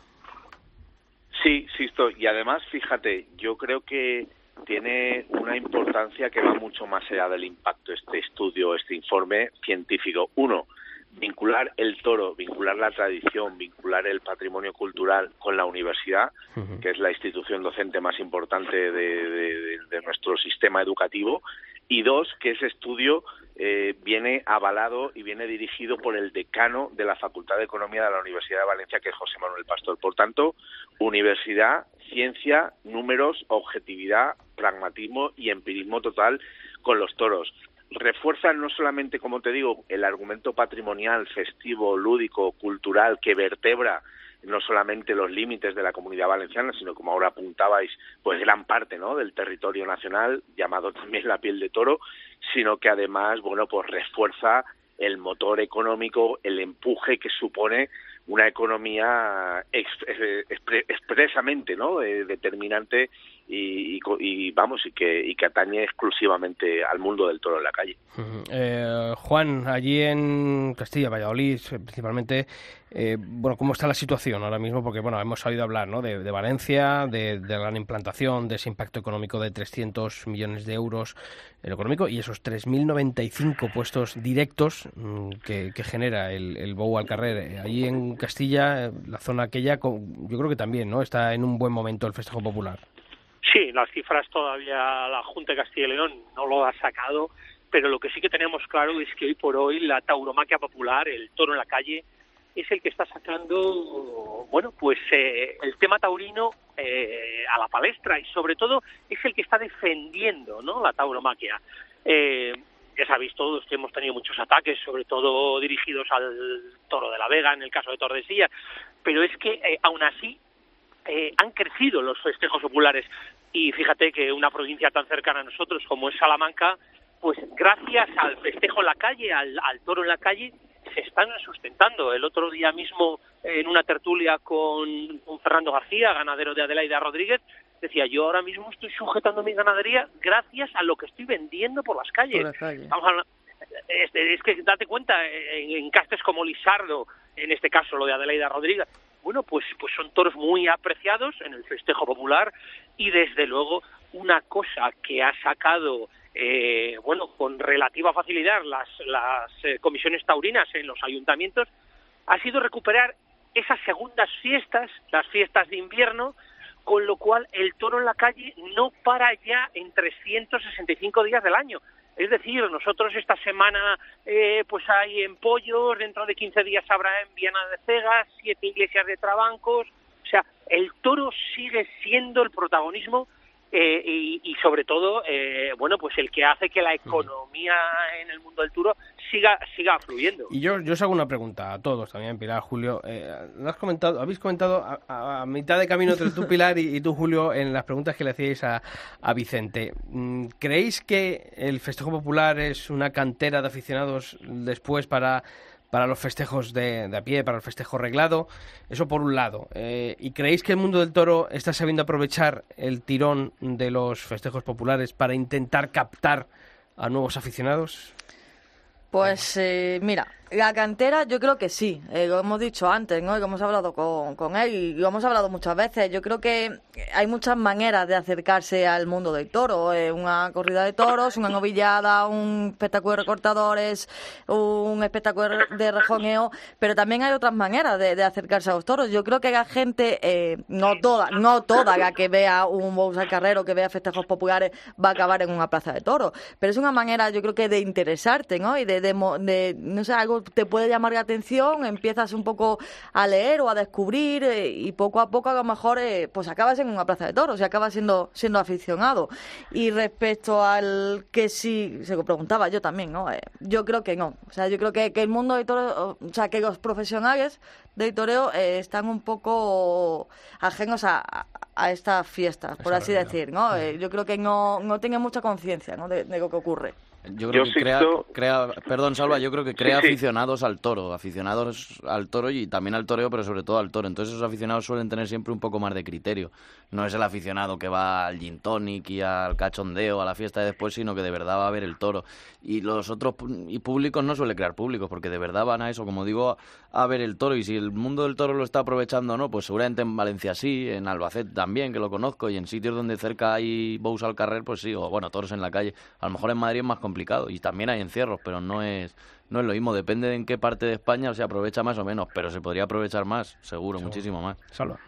Sí, sí, y además, fíjate, yo creo que tiene una importancia que va mucho más allá del impacto este estudio, este informe científico. Uno, vincular el toro, vincular la tradición, vincular el patrimonio cultural con la universidad, que es la institución docente más importante de, nuestro sistema educativo, y dos, que ese estudio eh, viene avalado y viene dirigido por el decano de la Facultad de Economía de la Universidad de Valencia, que es José Manuel Pastor. Por tanto, universidad, ciencia, números, objetividad, pragmatismo y empirismo total con los toros refuerzan no solamente, como te digo, el argumento patrimonial, festivo, lúdico, cultural que vertebra no solamente los límites de la comunidad valenciana, sino como ahora apuntabais, pues gran parte ¿no? del territorio nacional, llamado también la piel de toro, sino que además, bueno, pues refuerza el motor económico, el empuje que supone una economía expresamente no eh, determinante y, y, vamos y que, y que atañe exclusivamente al mundo del toro en la calle. Eh, Juan, allí en Castilla, Valladolid, principalmente, eh, bueno, ¿cómo está la situación ahora mismo? Porque bueno, hemos oído hablar ¿no? de, Valencia, de, la gran implantación, de ese impacto económico de 300 millones de euros en económico y esos 3.095 puestos directos mm, que, genera el, el Bou al Carrer. Allí en Castilla, la zona aquella, yo creo que también no está en un buen momento el festejo popular. Sí, las cifras todavía la Junta de Castilla y León no lo ha sacado, pero lo que sí que tenemos claro es que hoy por hoy la tauromaquia popular, el toro en la calle, es el que está sacando, bueno, pues eh, el tema taurino eh, a la palestra y sobre todo es el que está defendiendo, ¿no? La tauromaquia. Eh, ya sabéis todos que hemos tenido muchos ataques, sobre todo dirigidos al toro de la Vega, en el caso de Tordesillas, pero es que eh, aún así eh, han crecido los festejos populares y fíjate que una provincia tan cercana a nosotros como es Salamanca, pues gracias al festejo en la calle, al, toro en la calle, se están sustentando. El otro día mismo, en una tertulia con, con, Fernando García, ganadero de Adelaida Rodríguez, decía, yo ahora mismo estoy sujetando mi ganadería gracias a lo que estoy vendiendo por las calles. es, que date cuenta, en, en castes como Lisardo, en este caso lo de Adelaida Rodríguez, bueno, pues, pues son toros muy apreciados en el festejo popular y desde luego una cosa que ha sacado eh, bueno con relativa facilidad las, las eh, comisiones taurinas en los ayuntamientos ha sido recuperar esas segundas fiestas, las fiestas de invierno, con lo cual el toro en la calle no para ya en 365 días del año. Es decir, nosotros esta semana eh, pues hay en Pollos, dentro de 15 días habrá en Viana de Cegas, siete iglesias de Trabancos. O sea, el toro sigue siendo el protagonismo eh, y, sobre todo, eh, bueno, pues el que hace que la economía en el mundo del toro siga siga fluyendo. Y yo, yo os hago una pregunta a todos también, Pilar, Julio. Eh, has comentado, habéis comentado a, mitad de camino entre tú, Pilar, y, tú, Julio, en las preguntas que le hacíais a, a Vicente. Mm, ¿Creéis que el festejo popular es una cantera de aficionados después para para los festejos de, a pie, para el festejo reglado. Eso por un lado. Eh, ¿Y creéis que el mundo del toro está sabiendo aprovechar el tirón de los festejos populares para intentar captar a nuevos aficionados? Pues eh, mira, la cantera yo creo que sí, eh, lo hemos dicho antes, ¿no? Y hemos hablado con, con, él y lo hemos hablado muchas veces. Yo creo que hay muchas maneras de acercarse al mundo del toro. Eh, una corrida de toros, una novillada, un espectáculo de recortadores, un espectáculo de rejoneo, pero también hay otras maneras de, acercarse a los toros. Yo creo que la gente, eh, no toda, no toda la que vea un bolsa carrero, que vea festejos populares, va a acabar en una plaza de toros. Pero es una manera, yo creo que de interesarte, ¿no? Y de, de, de no sé, algo te puede llamar la atención, empiezas un poco a leer o a descubrir eh, y poco a poco a lo mejor eh, pues acabas en una plaza de toros y acabas siendo siendo aficionado. Y respecto al que sí, se lo preguntaba yo también, ¿no? Eh, yo creo que no. O sea, yo creo que, que el mundo de toros, o sea, que los profesionales de toreo están un poco ajenos a, a, estas fiestas, por así decir, ¿no? yo creo que no, no tienen mucha conciencia ¿no? de lo que ocurre. Yo creo que crea, crea, perdón Salva, yo creo que crea aficionados al toro, aficionados al toro y también al toreo, pero sobre todo al toro. Entonces esos aficionados suelen tener siempre un poco más de criterio. No es el aficionado que va al gin tonic y al cachondeo, a la fiesta de después, sino que de verdad va a ver el toro. Y los otros y públicos no suele crear públicos, porque de verdad van a eso, como digo, a, ver el toro. Y si el mundo del toro lo está aprovechando o no, pues seguramente en Valencia sí, en Albacete también, que lo conozco, y en sitios donde cerca hay bows al carrer, pues sí, o bueno, toros en la calle. A lo mejor en Madrid es más complicado y también hay encierros, pero no es no es lo mismo, depende de en qué parte de España se aprovecha más o menos, pero se podría aprovechar más, seguro, muchísimo más. Salva.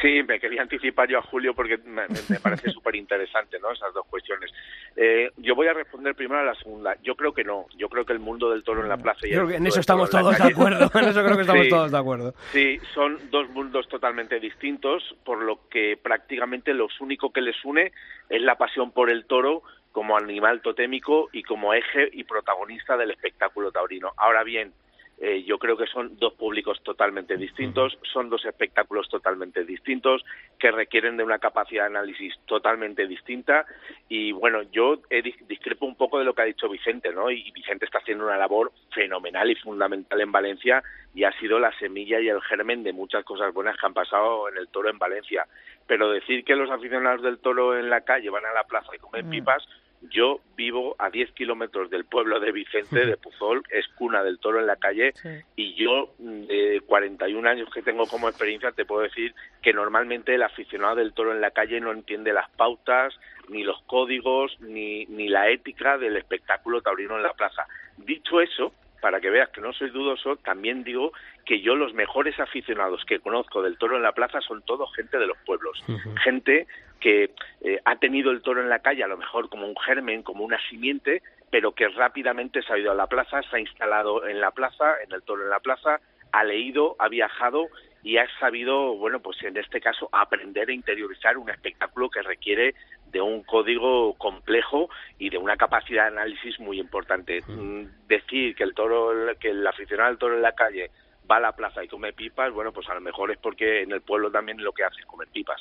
Sí, me quería anticipar yo a Julio porque me, parece súper interesante ¿no? esas dos cuestiones. Eh, yo voy a responder primero a la segunda. Yo creo que no. Yo creo que el mundo del toro en la plaza... Y en eso estamos todos de acuerdo. En eso creo que estamos todos de acuerdo. Sí, son dos mundos totalmente distintos, por lo que prácticamente lo único que les une es la pasión por el toro como animal totémico y como eje y protagonista del espectáculo taurino. Ahora bien, eh, yo creo que son dos públicos totalmente distintos, son dos espectáculos totalmente distintos que requieren de una capacidad de análisis totalmente distinta y bueno, yo discrepo un poco de lo que ha dicho Vicente, ¿no? Y Vicente está haciendo una labor fenomenal y fundamental en Valencia y ha sido la semilla y el germen de muchas cosas buenas que han pasado en el toro en Valencia. Pero decir que los aficionados del toro en la calle van a la plaza y comen mm. pipas, yo vivo a 10 kilómetros del pueblo de Vicente, de Puzol, es cuna del toro en la calle, y yo, de 41 años que tengo como experiencia, te puedo decir que normalmente el aficionado del toro en la calle no entiende las pautas, ni los códigos, ni, ni la ética del espectáculo taurino en la plaza. Dicho eso, para que veas que no soy dudoso, también digo que yo los mejores aficionados que conozco del toro en la plaza son todos gente de los pueblos, gente que eh, ha tenido el toro en la calle a lo mejor como un germen, como una simiente, pero que rápidamente se ha ido a la plaza, se ha instalado en la plaza, en el toro en la plaza, ha leído, ha viajado y ha sabido, bueno, pues en este caso aprender e interiorizar un espectáculo que requiere de un código complejo y de una capacidad de análisis muy importante. Mm, decir que el toro, que el aficionado al toro en la calle va a la plaza y come pipas, bueno, pues a lo mejor es porque en el pueblo también lo que hace es comer pipas.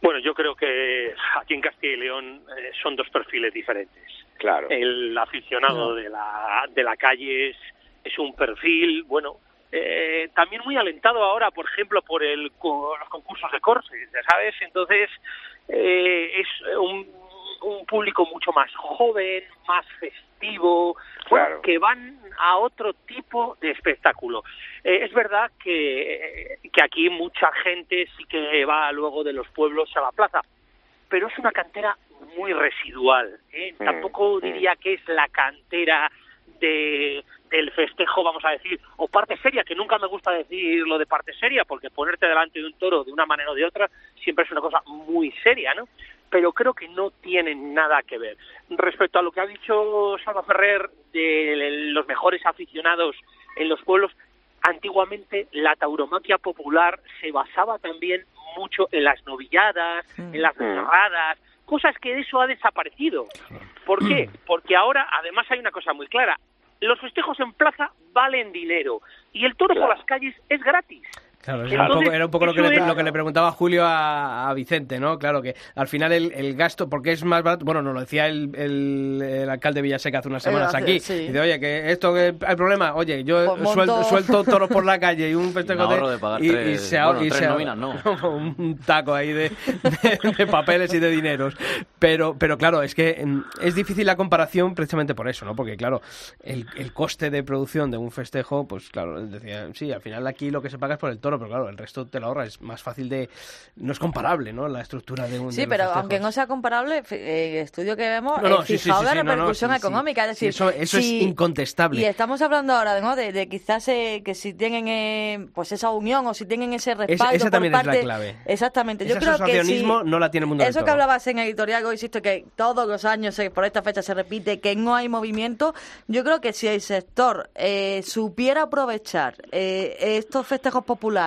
Bueno, yo creo que aquí en Castilla y León eh, son dos perfiles diferentes. Claro. El aficionado de la de la calle es, es un perfil, bueno, eh, también muy alentado ahora, por ejemplo, por el, los concursos de corses, ¿sabes? Entonces, eh, es un, un, público mucho más joven, más festivo, que van a otro tipo de espectáculo. Eh, es verdad que, que aquí mucha gente sí que va luego de los pueblos a la plaza, pero es una cantera muy residual. ¿eh? Mm, Tampoco mm. diría que es la cantera de, del festejo, vamos a decir, o parte seria, que nunca me gusta decir lo de parte seria, porque ponerte delante de un toro de una manera o de otra siempre es una cosa muy seria, ¿no? Pero creo que no tienen nada que ver. Respecto a lo que ha dicho Salva Ferrer de los mejores aficionados en los pueblos, antiguamente la tauromaquia popular se basaba también mucho en las novilladas, en las cerradas, mm. cosas que de eso ha desaparecido. ¿Por qué? Mm. Porque ahora, además, hay una cosa muy clara los festejos en plaza valen dinero y el toro por las calles es gratis. Claro, era un poco, lo, que le, lo que le preguntaba Julio a, Vicente, ¿no? Claro que al final el, el, gasto, porque es más barato, bueno, nos lo decía el, el, alcalde Villaseca hace unas semanas aquí, dice, oye, que esto que hay problema, oye, yo pues suelto, suelto, toros por la calle y un festejo de, y, tres, se, bueno, y se nóminas, no. un taco ahí de, de, papeles y de dineros. Pero, pero claro, es que es difícil la comparación precisamente por eso, ¿no? Porque claro, el, el coste de producción de un festejo, pues claro, decía, sí, al final aquí lo que se paga es por el toro pero claro, el resto te lo ahorra, es más fácil de... No es comparable, ¿no? La estructura de un... Sí, pero aunque no sea comparable, el eh, estudio que vemos, no, fijado la repercusión económica, es decir... Eso, eso es incontestable. Y estamos hablando ahora ¿no? de, de quizás eh, que si tienen eh, pues esa unión o si tienen ese respaldo esa, también es la clave. Exactamente. Yo creo que no la tiene el mundo Eso que hablabas en editorial, insisto, que todos los años por esta fecha se repite que no hay movimiento, yo creo que si el sector supiera aprovechar estos festejos populares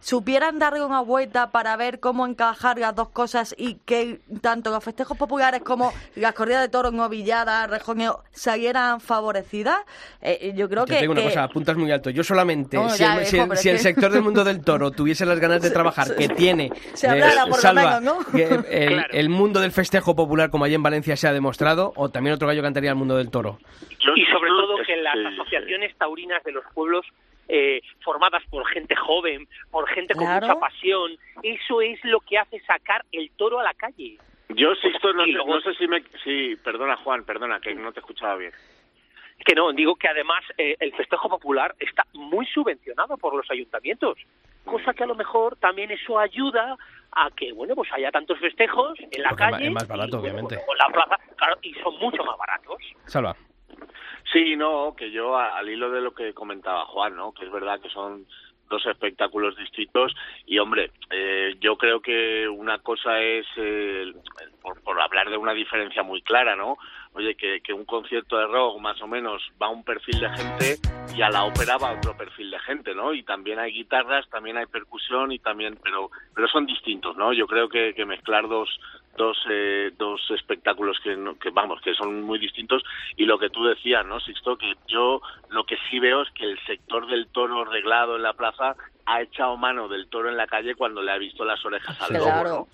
supieran darle una vuelta para ver cómo encajar las dos cosas y que tanto los festejos populares como las corridas de toros, novilladas, rejoneo, salieran favorecidas, eh, yo creo que... Te digo una cosa, apuntas muy alto. Yo solamente, si, el, sector del mundo del toro tuviese las ganas de trabajar que tiene, se eh, por salva, ¿no? el, mundo del festejo popular, como allí en Valencia se ha demostrado, o también otro gallo cantaría al mundo del toro. Y sobre todo que las asociaciones taurinas de los pueblos eh, formadas por gente joven, por gente con mucha pasión. Eso es lo que hace sacar el toro a la calle. Yo, Sixto, no, no sé si me... Sí, perdona, Juan, perdona, que no te escuchaba bien. Que no, digo que además eh, el festejo popular está muy subvencionado por los ayuntamientos, cosa que a lo mejor también eso ayuda a que, bueno, pues haya tantos festejos en la calle. Es más barato, obviamente. la plaza, claro, y son mucho más baratos. Salva. Sí, no, que yo al hilo de lo que comentaba Juan, ¿no? Que es verdad que son dos espectáculos distintos y hombre eh, yo creo que una cosa es eh, por, hablar de una diferencia muy clara no oye que, que un concierto de rock más o menos va a un perfil de gente y a la ópera va a otro perfil de gente no y también hay guitarras también hay percusión y también pero pero son distintos no yo creo que, que mezclar dos dos, eh, dos espectáculos que, que, vamos, que son muy distintos y lo que tú decías, ¿no, Sixto? Que yo lo que sí veo es que el sector del toro reglado en la plaza ha echado mano del toro en la calle cuando le ha visto las orejas al lobo, ¿no?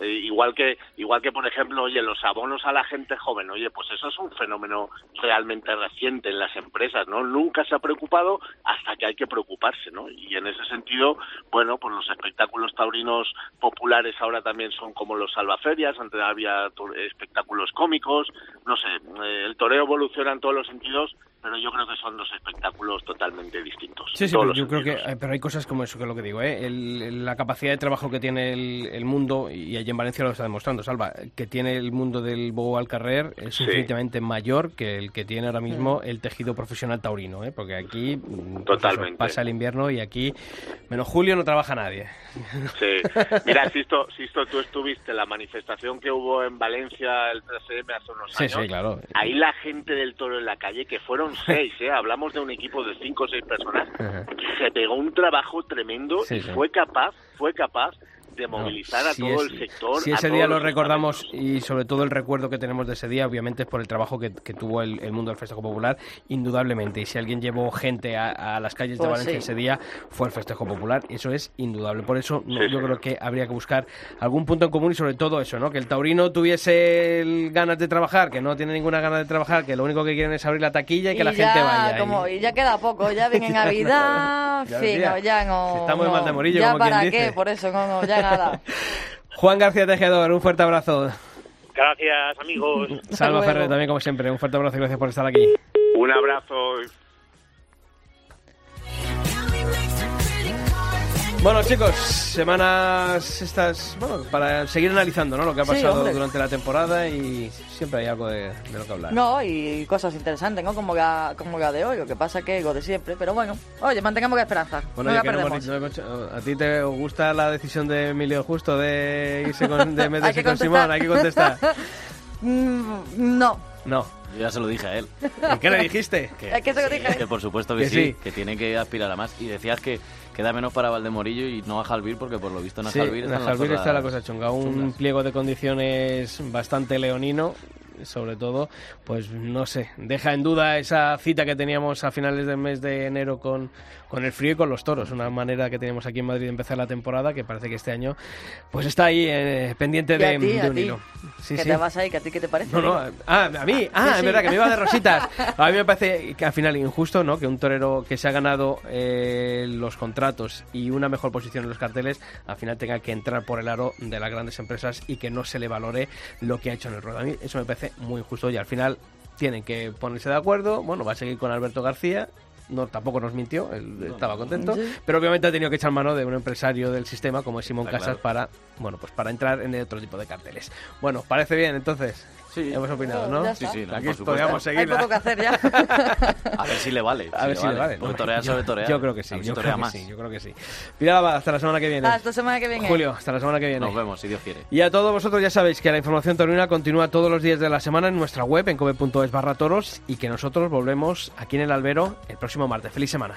Eh, igual que igual que por ejemplo oye los abonos a la gente joven oye pues eso es un fenómeno realmente reciente en las empresas no nunca se ha preocupado hasta que hay que preocuparse no y en ese sentido bueno pues los espectáculos taurinos populares ahora también son como los salvaferias antes había espectáculos cómicos no sé eh, el toreo evoluciona en todos los sentidos pero yo creo que son dos espectáculos totalmente distintos. Sí, sí, pero yo creo que pero hay cosas como eso, que es lo que digo, ¿eh? la capacidad de trabajo que tiene el, mundo, y allí en Valencia lo está demostrando, Salva, que tiene el mundo del bobo al carrer es infinitamente mayor que el que tiene ahora mismo el tejido profesional taurino, ¿eh? porque aquí mm, pues Totalmente. pasa el invierno y aquí, menos julio, no trabaja nadie. Sí, mira, Sisto, Sisto, tú estuviste en la manifestación que hubo en Valencia el 13M hace unos años. Sí, sí, claro. Ahí la gente del toro en la calle, que fueron seis, ¿eh? hablamos de un equipo de cinco o seis personas, se pegó un trabajo tremendo y fue capaz, fue capaz de movilizar a todo el sector. Si ese día lo recordamos y sobre todo el recuerdo que tenemos de ese día, obviamente es por el trabajo que, tuvo el, mundo del festejo popular, indudablemente. Y si alguien llevó gente a, las calles de pues Valencia ese día, fue el festejo popular. Eso es indudable. Por eso yo creo que habría que buscar algún punto en común y sobre todo eso, ¿no? Que el taurino tuviese ganas de trabajar, que no tiene ninguna ganas de trabajar, que lo único que quieren es abrir la taquilla y, que la gente vaya. Como, y... ya queda poco, ya viene Navidad, ya, ya no. Estamos mal de morillo, ya como para quien qué, por eso no, ya Juan García Tejedor, un fuerte abrazo. Gracias, amigos. Salva Ferrer, también como siempre, un fuerte abrazo y gracias por estar aquí. Un abrazo. Bueno, chicos, semanas estas, bueno, para seguir analizando, ¿no? Lo que ha pasado durante la temporada y siempre hay algo de, lo que hablar. No, y cosas interesantes, ¿no? Como la, como la de hoy, lo que pasa que algo de siempre, pero bueno, oye, mantengamos la esperanza. Bueno, no la ¿a ti te gusta la decisión de Emilio Justo de irse con, de meterse con Simón? Hay que contestar. Mm, no. No. Yo ya se lo dije a él. ¿Y qué le dijiste? Que, ¿Qué se lo dije? que por supuesto que, sí, que tiene que aspirar a más. Y decías que queda menos para Valdemorillo y no a Jalvir, porque por lo visto en Jalvir, en Jalvir está la cosa chunga. Un pliego de condiciones bastante leonino sobre todo, pues no sé, deja en duda esa cita que teníamos a finales del mes de enero con, con el frío y con los toros, una manera que tenemos aquí en Madrid de empezar la temporada que parece que este año pues está ahí eh, pendiente de, un hilo. Sí, ¿Qué te vas ahí? ¿Que a ti qué te parece? No, no, ah, a mí, ah, es verdad que me iba de rositas. A mí me parece que al final injusto, ¿no? Que un torero que se ha ganado eh, los contratos y una mejor posición en los carteles, al final tenga que entrar por el aro de las grandes empresas y que no se le valore lo que ha hecho en el ruedo. A mí eso me parece muy injusto y al final tienen que ponerse de acuerdo. Bueno, va a seguir con Alberto García no tampoco nos mintió, él estaba contento, pero obviamente ha tenido que echar mano de un empresario del sistema como es Simón Casas para, bueno, pues para entrar en otro tipo de carteles. Bueno, parece bien entonces. Sí. Hemos opinado, ¿no? Sí, sí, Aquí podríamos seguir. Hay poco que hacer ya. A ver si le vale. A ver si le vale. Porque torea sobre torea. Yo creo que sí. Yo creo que sí, yo creo que sí. Pilar, hasta la semana que viene. Hasta la semana que viene. Julio, hasta la semana que viene. Nos vemos, si Dios quiere. Y a todos vosotros ya sabéis que la información taurina continúa todos los días de la semana en nuestra web, en cobe.es barra toros, y que nosotros volvemos aquí en el albero el próximo martes. ¡Feliz semana!